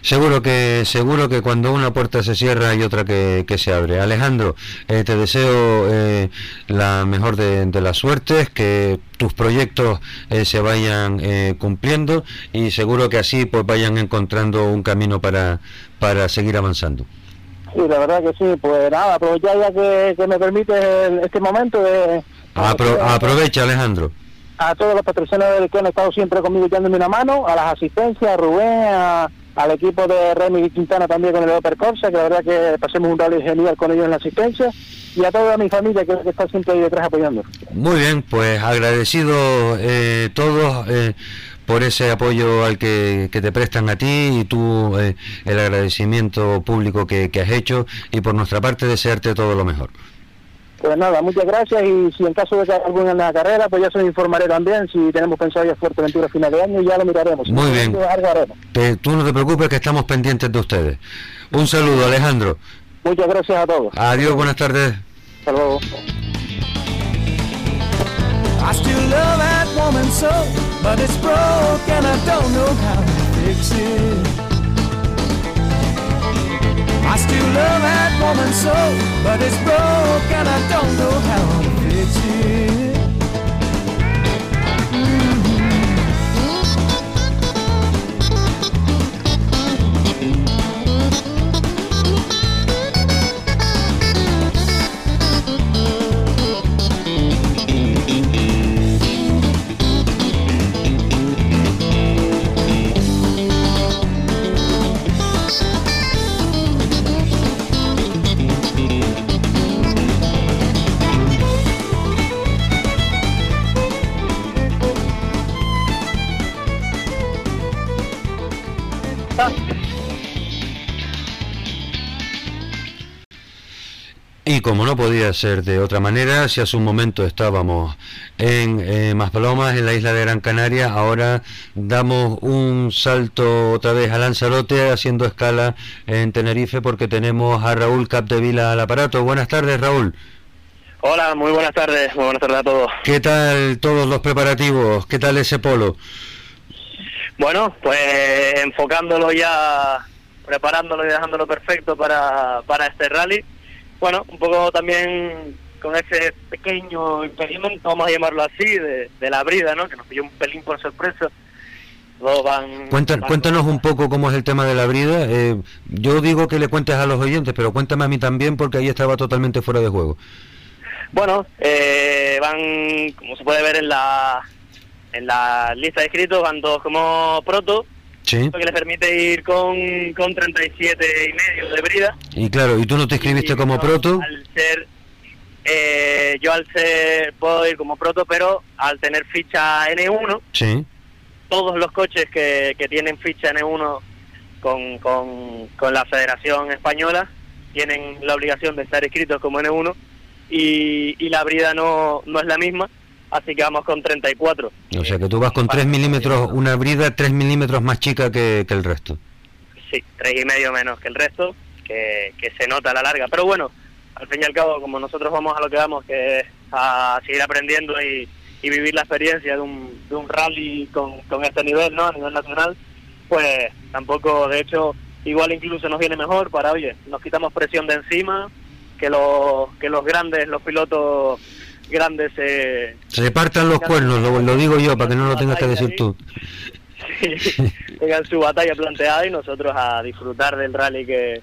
Seguro que seguro que cuando una puerta se cierra hay otra que, que se abre. Alejandro, eh, te deseo eh, la mejor de, de las suertes, que tus proyectos eh, se vayan eh, cumpliendo y seguro que así pues vayan encontrando un camino para, para seguir avanzando.
Sí, la verdad que sí, pues nada, aprovechar ya que, que me permite el- este momento de...
Apro- aprovecha Alejandro.
A todos los patrocinadores que han estado siempre conmigo echándome una mano, a las asistencias, a Rubén, a- al equipo de Remy Quintana también con el Oper Corsa, que la verdad que pasemos un rally genial con ellos en la asistencia, y a toda mi familia que, está siempre ahí detrás apoyando.
Muy bien, pues agradecidos eh, todos eh, por ese apoyo al que, te prestan a ti y tú eh, el agradecimiento público que has hecho y por nuestra parte desearte todo lo mejor.
Pues nada, muchas gracias y si en caso de que haya alguna en la carrera, pues ya se lo informaré también, si tenemos pensado ir a Fuerteventura a final de año, ya lo miraremos.
Muy bien.
algo haremos.
Te- tú no te preocupes que estamos pendientes de ustedes. Un saludo Alejandro.
Muchas gracias a todos.
Adiós, buenas tardes.
Hasta luego.
I still love that woman so, but it's broke and I don't know how to fix it. I still love that woman so, but it's broke and I don't know how to fix it.
Y como no podía ser de otra manera, si hace un momento estábamos en eh, Maspalomas, en la isla de Gran Canaria, ahora damos un salto otra vez a Lanzarote, haciendo escala en Tenerife, porque tenemos a Raúl Capdevila al aparato. Buenas tardes, Raúl.
Hola, muy buenas tardes, muy buenas tardes a todos.
¿Qué tal todos los preparativos? ¿Qué tal ese polo?
Bueno, pues enfocándolo ya, preparándolo y dejándolo perfecto para, para este rally. Bueno, un poco también con ese pequeño impedimento, vamos a llamarlo así, de, de la brida, ¿no? Que nos pilló un pelín por sorpresa. Van... Van-
cuéntanos un poco cómo es el tema de la brida. Eh, yo digo que le cuentes a los oyentes, pero cuéntame a mí también, porque ahí estaba totalmente fuera de juego.
Bueno, eh, van, como se puede ver en la, en la lista de inscritos, van todos como proto,
Sí.
lo que les permite ir con, con 37 y medio de brida.
Y claro, ¿y tú no te inscribiste
Y
como
yo,
proto?
Al ser, eh, yo al ser, puedo ir como proto, pero al tener ficha N1,
Sí.
todos los coches que, que tienen ficha N1 con, con, con la Federación Española tienen la obligación de estar inscritos como N1 y, y la brida no, no es la misma, así que vamos con 34.
O sea que tú vas con 3 milímetros, una brida 3 milímetros más chica que, que el resto.
Sí, tres y medio menos que el resto, que, que se nota a la larga. Pero bueno, al fin y al cabo, como nosotros vamos a lo que vamos, que es a seguir aprendiendo y, y vivir la experiencia de un, de un rally con, con este nivel, ¿no? A nivel nacional, pues tampoco, de hecho, igual incluso nos viene mejor para, oye, nos quitamos presión de encima, que los, que los grandes, los pilotos grandes se,
Se partan los cuernos, lo, lo digo yo, para que no lo tengas que decir tú.
tengan su batalla planteada y nosotros a disfrutar del rally que,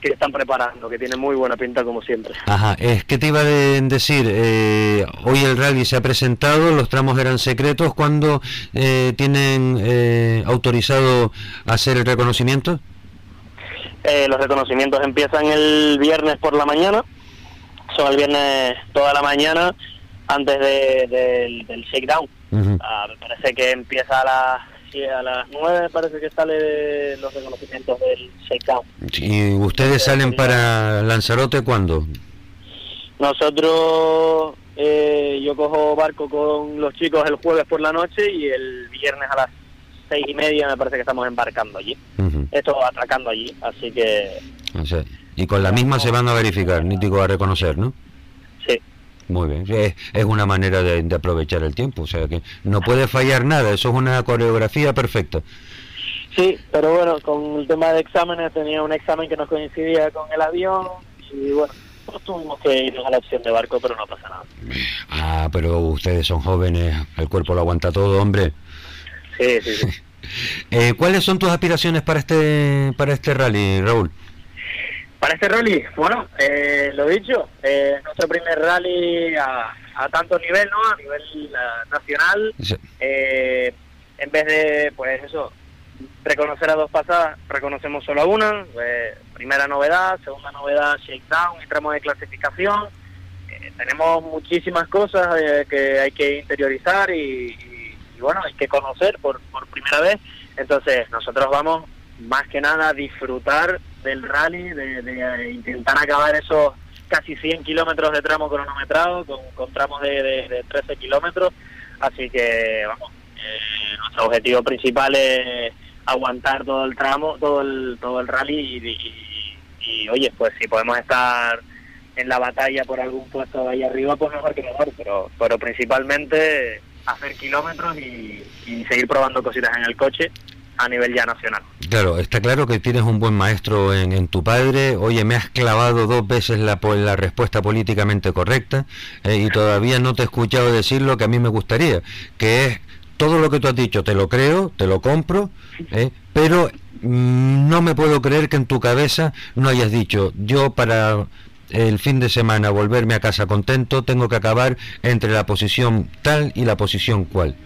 que están preparando, que tiene muy buena pinta como siempre.
Ajá, es que te iba a de- decir, eh, hoy el rally se ha presentado, los tramos eran secretos, ¿cuándo eh, tienen eh, autorizado hacer el reconocimiento?
Eh, los reconocimientos empiezan el viernes por la mañana, son el viernes toda la mañana antes de- del, del shakedown. Ah, me parece que empieza a las, sí, a las 9, parece que sale los reconocimientos del shakedown.
¿Y ustedes salen para Lanzarote cuándo?
Nosotros, eh, yo cojo barco con los chicos el jueves por la noche y el viernes a las seis y media me parece que estamos embarcando allí. Esto atracando allí, así que
O sea, y con la misma se van a verificar, ni digo a reconocer, ¿no?
sí.
Muy bien, es, es una manera de, de aprovechar el tiempo, o sea que no puede fallar nada, eso es una coreografía perfecta.
Sí, pero bueno, con el tema de exámenes tenía un examen que nos coincidía con el avión y bueno, pues tuvimos que irnos a la opción de barco, pero no pasa nada.
Ah, pero ustedes son jóvenes, el cuerpo lo aguanta todo, hombre.
Sí, sí, sí.
Eh, ¿Cuáles son tus aspiraciones para este para este rally, Raúl?
Para este rally, bueno, eh, lo dicho, eh, nuestro primer rally a a tanto nivel, ¿no? A nivel eh, nacional,
Sí.
eh, en vez de, pues eso, reconocer a dos pasadas, reconocemos solo a una. Eh, primera novedad, segunda novedad, shakedown y tramo de clasificación. Eh, tenemos muchísimas cosas que hay que interiorizar y, y- y, bueno, hay que conocer por, por primera vez. Entonces, nosotros vamos más que nada disfrutar del rally, de, de intentar acabar esos casi 100 kilómetros de tramo cronometrado con, tramos de, de- de 13 kilómetros. Así que, vamos, eh, nuestro objetivo principal es aguantar todo el tramo, todo el, todo el rally y, oye, pues si podemos estar en la batalla por algún puesto ahí arriba, pues mejor que mejor, pero, pero principalmente hacer kilómetros y seguir probando cositas en el coche a nivel ya nacional.
Claro, está claro que tienes un buen maestro en, en tu padre. Oye, me has clavado dos veces la, la respuesta políticamente correcta eh, y todavía no te he escuchado decir lo que a mí me gustaría, que es todo lo que tú has dicho, te lo creo, te lo compro, eh, pero mm, no me puedo creer que en tu cabeza no hayas dicho, yo para el fin de semana volverme a casa contento tengo que acabar entre la posición tal y la posición cual.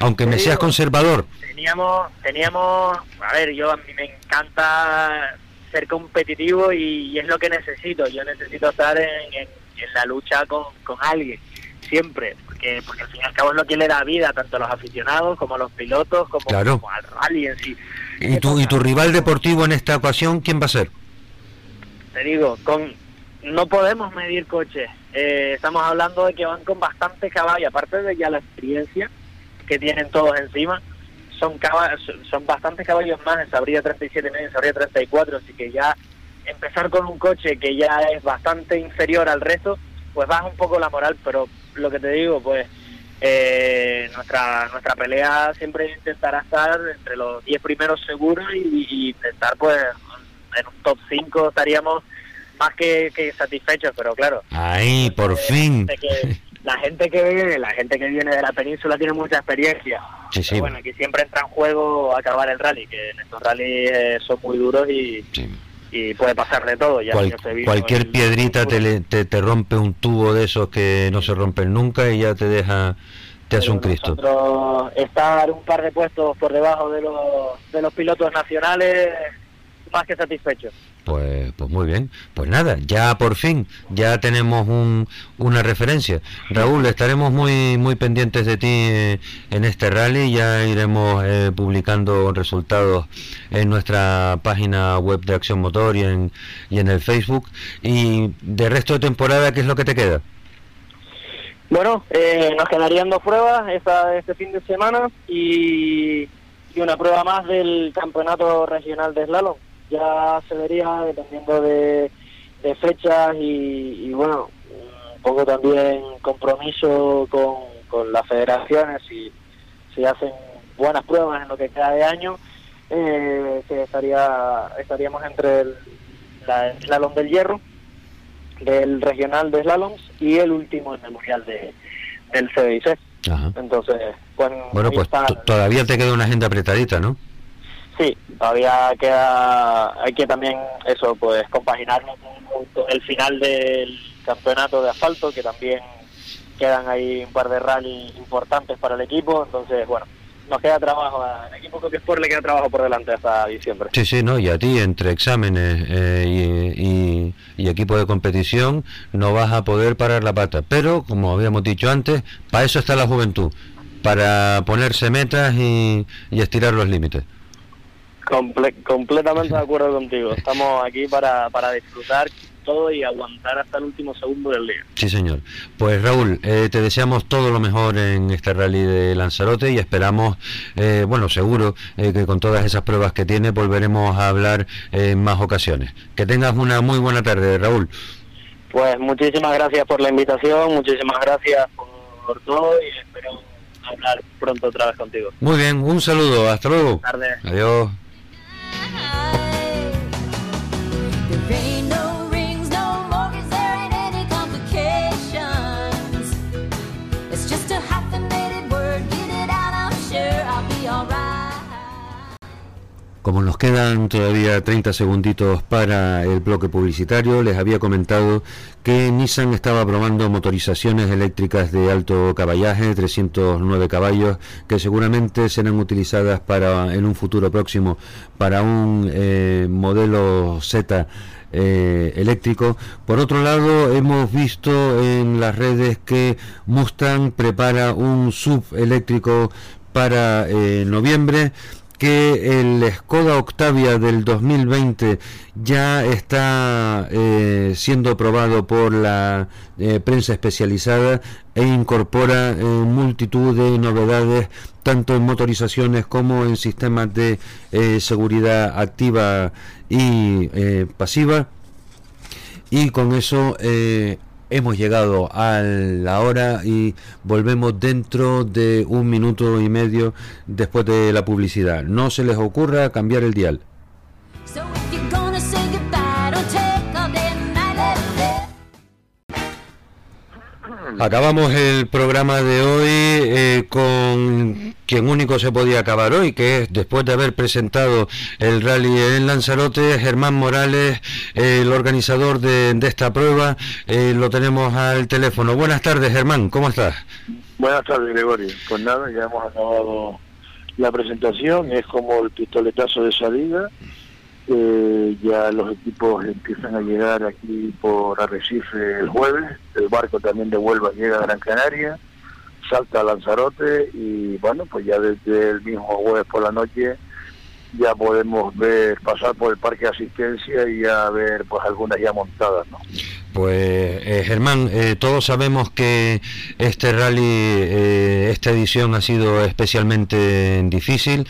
Aunque me seas conservador,
Teníamos, teníamos, a ver, yo a mí me encanta ser competitivo y, y es lo que necesito. Yo necesito estar en, en- en la lucha con, con alguien, siempre, porque, porque al fin y al cabo es lo que le da vida tanto a los aficionados como a los pilotos, como,
Claro.
como al rally en sí.
¿Y tu, ¿Y tu rival deportivo en esta ocasión quién va a ser?
te digo, con no podemos medir coches. Eh, estamos hablando de que van con bastante caballo, aparte de ya la experiencia que tienen todos encima, son son- bastantes caballos más en Sabría 37 y medio, en Sabría 34, así que ya empezar con un coche que ya es bastante inferior al resto, pues baja un poco la moral, pero lo que te digo, pues eh, nuestra nuestra pelea siempre intentará estar entre los 10 primeros seguros y, y intentar pues en un top 5 estaríamos más que, que satisfechos, pero claro,
Ahí, por fin.
de que la gente que viene, la gente que viene de la península tiene mucha experiencia.
Sí, sí.
Pero bueno, aquí siempre entra en juego acabar el rally, que en estos rallies eh, son muy duros y, y puede pasar de todo. Ya
Cual- cualquier
el-
piedrita te, te, te rompe un tubo de esos que no se rompen nunca y ya te deja, te hace un Cristo.
Nosotros estar un par de puestos por debajo de los, de los pilotos nacionales, más que satisfechos.
Pues, pues muy bien. Pues nada, ya por fin, ya tenemos un, una referencia. Raúl, estaremos muy muy pendientes de ti eh, en este rally. Ya iremos eh, publicando resultados en nuestra página web de Acción Motor y en, y en el Facebook. Y de resto de temporada, ¿qué es lo que te queda?
Bueno, eh, nos quedarían dos pruebas esta, este fin de semana y, y una prueba más del campeonato regional de slalom. Ya se vería dependiendo de, de fechas y, y, bueno, un poco también compromiso con, con las federaciones y si hacen buenas pruebas en lo que queda de año, eh, que estaría estaríamos entre el, la, el slalom del hierro del regional de slaloms y el último el memorial de, del CDIC.
Ajá.
Entonces,
Bueno,
ahí
pues
está.
todavía te queda una agenda apretadita, ¿no?
Sí, todavía queda, hay que también eso, pues compaginarlo con, el final del campeonato de asfalto, que también quedan ahí un par de rally importantes para el equipo, entonces, bueno, nos queda trabajo, al equipo Coque Sport le queda trabajo por delante hasta diciembre.
Sí, sí, no, y a ti entre exámenes eh, y, y- y equipo de competición no vas a poder parar la pata. Pero, como habíamos dicho antes, para eso está la juventud, para ponerse metas y, y estirar los límites.
Comple- completamente de acuerdo contigo, estamos aquí para, para disfrutar todo y aguantar hasta el último segundo del día.
Sí, señor. Pues Raúl, eh, te deseamos todo lo mejor en este rally de Lanzarote y esperamos, eh, bueno, seguro eh, que con todas esas pruebas que tiene volveremos a hablar en más ocasiones. Que tengas una muy buena tarde, Raúl.
Pues muchísimas gracias por la invitación, muchísimas gracias por, por todo y espero hablar pronto otra vez contigo.
Muy bien, un saludo, hasta luego.
Buenas tardes.
Adiós.
There ain't
Como nos quedan todavía 30 segunditos para el bloque publicitario. Les había comentado que Nissan estaba probando motorizaciones eléctricas de alto caballaje, 309 caballos, que seguramente serán utilizadas para en un futuro próximo para un eh, modelo Z eh, eléctrico. Por otro lado, hemos visto en las redes que Mustang prepara un sub eléctrico para eh, noviembre que el Skoda Octavia del 2020 ya está eh, siendo probado por la eh, prensa especializada e incorpora eh, multitud de novedades tanto en motorizaciones como en sistemas de seguridad activa y pasiva. Y con eso hemos llegado a la hora y volvemos dentro de un minuto y medio después de la publicidad. No se les ocurra cambiar el dial. Acabamos el programa de hoy eh, con quien único se podía acabar hoy, que es después de haber presentado el rally en Lanzarote, Germán Morales, eh, el organizador de, de esta prueba, eh, lo tenemos al teléfono. Buenas tardes, Germán, ¿cómo estás?
Buenas tardes, Gregorio. Pues nada, ya hemos acabado la presentación, es como el pistoletazo de salida. Ya los equipos empiezan a llegar aquí por Arrecife el jueves, el barco también de Huelva llega a Gran Canaria, salta a Lanzarote y bueno, pues ya desde el mismo jueves por la noche ya podemos ver pasar por el parque de asistencia y ya ver pues algunas ya montadas, ¿no?
Pues eh, Germán, eh, todos sabemos que este rally, eh, esta edición ha sido especialmente difícil.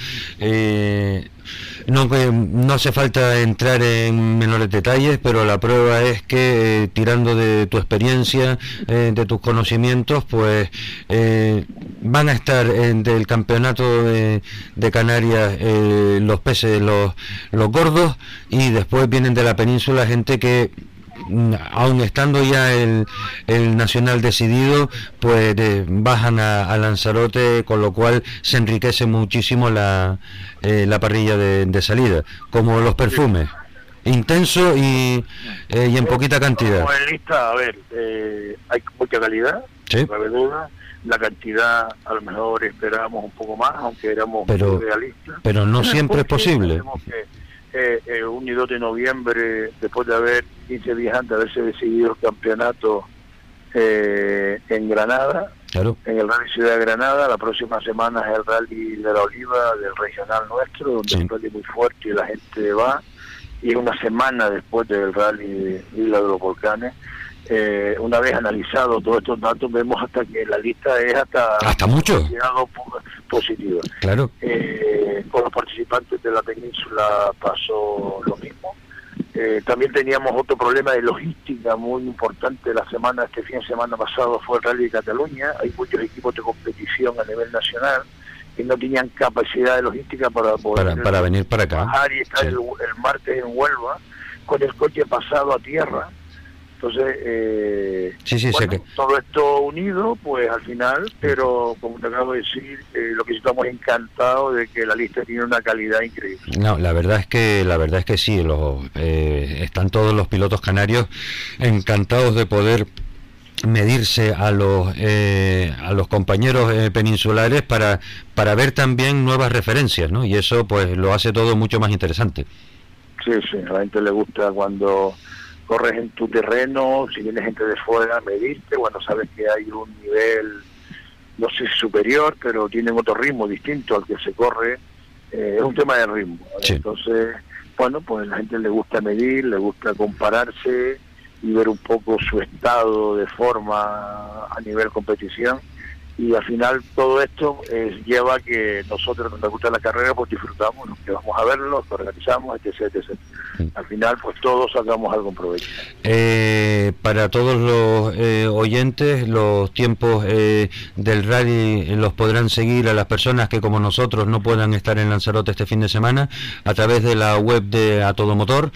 No, no hace falta entrar en menores detalles, pero la prueba es que eh, tirando de tu experiencia, eh, de tus conocimientos, pues eh, van a estar del campeonato de, Canarias los peces, los, los gordos, y después vienen de la península gente que aun estando ya el, el nacional decidido, pues eh, bajan a, a Lanzarote, con lo cual se enriquece muchísimo la, eh, la parrilla de, de salida, como los perfumes. Intenso y, eh, y en poquita cantidad.
Como en lista, a ver, eh, hay mucha calidad,
Sí.
no cabe duda. La cantidad, a lo mejor esperábamos un poco más, aunque éramos
Pero-
realistas.
pero no siempre es posible.
que, eh, eh, un y 2 de noviembre, después de haber 15 días antes de haberse decidido el campeonato eh, en Granada,
Claro.
en el Rally Ciudad de Granada, la próxima semana es el Rally de la Oliva, del regional nuestro, donde
Sí.
es un rally muy fuerte y la gente va, y una semana después del Rally de Isla de los Volcanes. Eh, una vez analizado todos estos datos, vemos hasta que la lista es hasta,
Hasta mucho.
positiva.
Claro.
Eh, con los participantes de la península pasó lo mismo. Eh, también teníamos otro problema de logística muy importante la semana, este fin de semana pasado fue el Rally de Cataluña, hay muchos equipos de competición a nivel nacional que no tenían capacidad de logística para poder
Para, para venir para acá.
bajar y estar
Sí.
el, el martes en Huelva con el coche pasado a tierra. Entonces, eh,
Sí, sí,
bueno,
que-
todo esto unido, pues al final, pero como te acabo de decir, eh, lo que sí estamos encantados de que la lista tiene una calidad increíble.
No, la verdad es que la verdad es que sí, los, eh, están todos los pilotos canarios encantados de poder medirse a los eh, a los compañeros eh, peninsulares para para ver también nuevas referencias, ¿no? Y eso pues lo hace todo mucho más interesante.
Sí, sí, a la gente le gusta cuando corres en tu terreno, si viene gente de fuera, medirte, bueno, sabes que hay un nivel, no sé si superior, pero tienen otro ritmo distinto al que se corre, eh, es un tema de ritmo.
Sí.
Entonces, bueno, pues a la gente le gusta medir, le gusta compararse y ver un poco su estado de forma a nivel competición. Y al final todo esto eh, lleva a que nosotros nos gusta la carrera, pues disfrutamos, nos quedamos a verlo, lo organizamos, etc, etc. Al final, pues todos sacamos algo en provecho.
Eh, para todos los eh, oyentes, los tiempos eh, del rally eh, los podrán seguir a las personas que como nosotros no puedan estar en Lanzarote este fin de semana a través de la web de A Todo Motor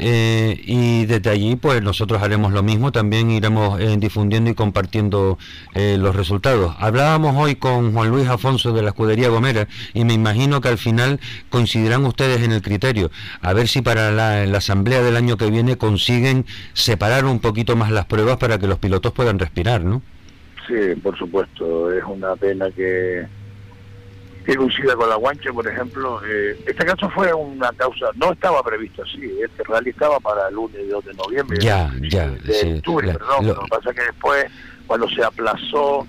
y desde allí pues nosotros haremos lo mismo, también iremos difundiendo y compartiendo los resultados. Hablábamos hoy con Juan Luis Afonso de la Escudería Gomera y me imagino que al final coincidirán ustedes en el criterio, a ver si para la, la asamblea del año que viene consiguen separar un poquito más las pruebas para que los pilotos puedan respirar, ¿no?
Sí, por supuesto, es una pena que, que coincida con la guancha, por ejemplo. Eh, este caso fue una causa, no estaba previsto así, este rally estaba para el lunes y 2 de noviembre.
Ya, ya,
de
sí,
octubre,
la-
perdón.
lo-
Lo que pasa es que después, cuando se aplazó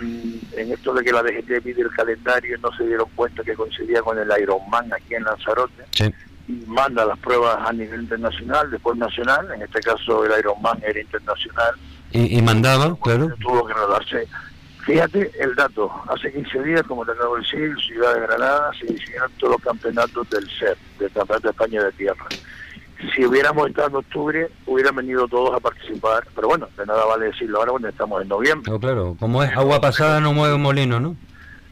en esto de que la DGT pide el calendario, no se dieron cuenta que coincidía con el Ironman aquí en Lanzarote
Sí.
y manda las pruebas a nivel internacional, después nacional, en este caso el Ironman era internacional,
Y, y mandaba, claro.
tuvo que rodarse. Fíjate el dato, hace 15 días, como te acabo de decir, Ciudad de Granada se hicieron todos los campeonatos del CER, del Campeonato de España de Tierra. Si hubiéramos estado en octubre, hubieran venido todos a participar, pero bueno, de nada vale decirlo ahora cuando estamos en noviembre.
No, claro, como es agua pasada no mueve molino, ¿no?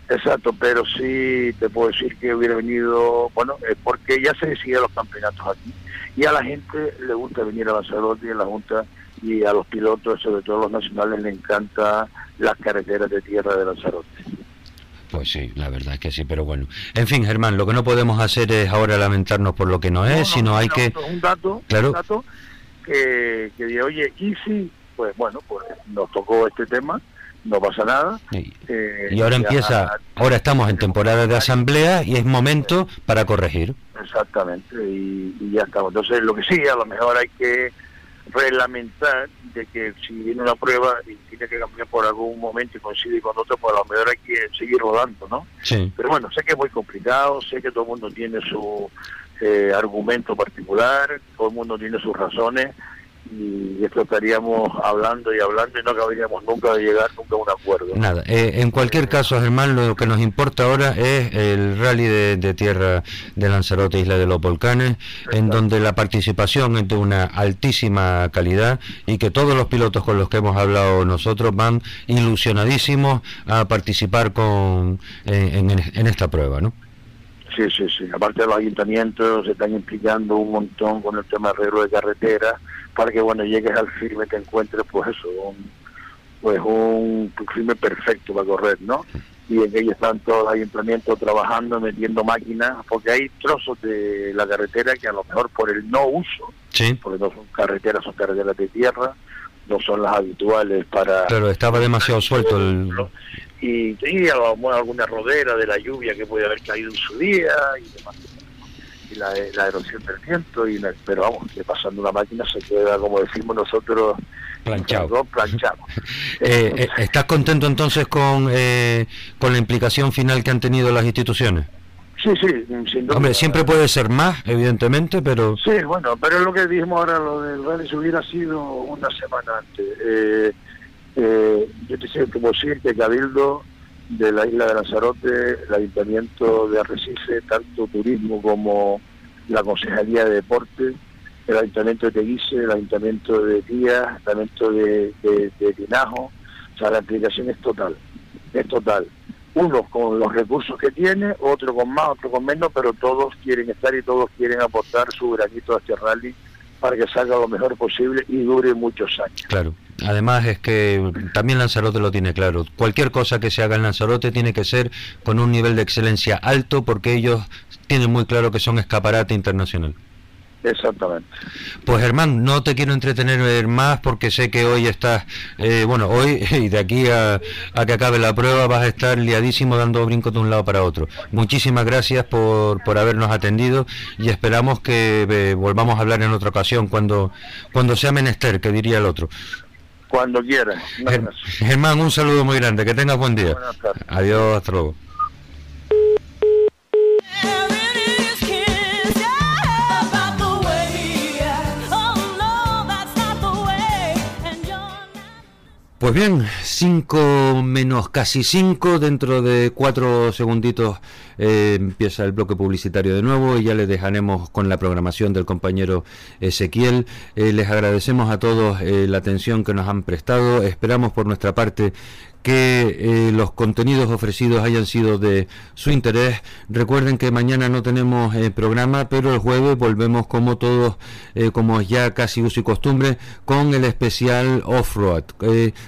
Exacto, pero sí te puedo decir que hubiera venido, bueno, eh, porque ya se deciden los campeonatos aquí y a la gente le gusta venir a Lanzarote y a la Junta y a los pilotos, sobre todo los nacionales, le encanta las carreteras de tierra de Lanzarote.
Pues sí, la verdad es que sí, pero bueno. En fin, Germán, lo que no podemos hacer es ahora lamentarnos por lo que no es, sino hay que...
No, un dato,
Claro.
un dato que, que oye, y si, pues bueno, pues nos tocó este tema, no pasa nada. eh,
Y ahora empieza, ahora estamos en temporada de asamblea y es momento para corregir.
Exactamente, y, y ya estamos. Entonces, lo que sí, a lo mejor hay que reglamentar de que si viene una prueba y tiene que cambiar por algún momento y coincide con otro, pues a lo mejor hay que seguir rodando, ¿no?
Sí.
Pero bueno, sé que es muy complicado, sé que todo el mundo tiene su eh, argumento particular, todo el mundo tiene sus razones y esto estaríamos hablando y hablando y no acabaríamos nunca de llegar nunca a un acuerdo.
Nada, eh, en cualquier caso, Germán, lo que nos importa ahora es el rally de, de tierra de Lanzarote, Isla de los Volcanes, en donde la participación es de una altísima calidad y que todos los pilotos con los que hemos hablado nosotros van ilusionadísimos a participar con en, en- en esta prueba, ¿no?
Sí, sí, sí. Aparte de los ayuntamientos se están implicando un montón con el tema de arreglo de carretera para que bueno llegues al firme te encuentres pues eso, un, pues un firme perfecto para correr, ¿no? Y en ellos están todos los ayuntamientos trabajando, metiendo máquinas, porque hay trozos de la carretera que a lo mejor por el no uso,
Sí.
porque no son carreteras, son carreteras de tierra, no son las habituales para
Claro, estaba demasiado suelto el...
y, y alguna rodera de la lluvia que puede haber caído en su día y demás. Y la, la erosión del viento, y la- pero vamos, que pasando una máquina se queda, como decimos nosotros,
Planchado.
planchado.
Eh, eh, ¿Estás contento entonces con, eh, con la implicación final que han tenido las instituciones?
Sí, sí, sin duda.
Hombre, siempre puede ser más, evidentemente, pero...
Sí, bueno, pero es lo que dijimos ahora, lo del rally, si hubiera sido una semana antes. Eh, yo te sé que que Cabildo de la isla de Lanzarote, el Ayuntamiento de Arrecife, tanto turismo como la Concejalía de Deporte, el Ayuntamiento de Teguise, el Ayuntamiento de Díaz, el Ayuntamiento de, de, de o sea, la implicación es total, es total. Unos con los recursos que tiene, otro con más, otro con menos, pero todos quieren estar y todos quieren aportar su granito a este rally para que salga lo mejor posible y dure muchos años.
Claro. Además es que también Lanzarote lo tiene claro. Cualquier cosa que se haga en Lanzarote tiene que ser con un nivel de excelencia alto porque ellos tienen muy claro que son escaparate internacional.
Exactamente.
Pues Germán, no te quiero entretener más porque sé que hoy estás, eh, bueno, hoy y de aquí a, a que acabe la prueba vas a estar liadísimo dando brincos de un lado para otro. Muchísimas gracias por, por habernos atendido y esperamos que eh, volvamos a hablar en otra ocasión cuando, cuando sea menester, que diría el otro.
Cuando quieras.
Ger- Germán, un saludo muy grande, que tengas buen día. Adiós, hasta luego. Pues bien, 5 menos casi 5, dentro de cuatro segunditos eh, empieza el bloque publicitario de nuevo y ya les dejaremos con la programación del compañero Ezequiel. Eh, les agradecemos a todos eh, la atención que nos han prestado, esperamos por nuestra parte que eh, los contenidos ofrecidos hayan sido de su interés. Recuerden que mañana no tenemos eh, programa, pero el jueves volvemos como todos, eh, como es ya casi uso y costumbre, con el especial Off-Road,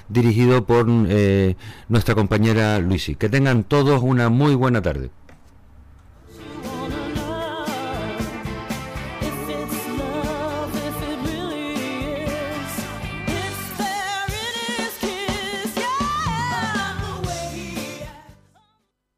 dirigido por nuestra compañera Luisi. Que tengan todos una muy buena tarde.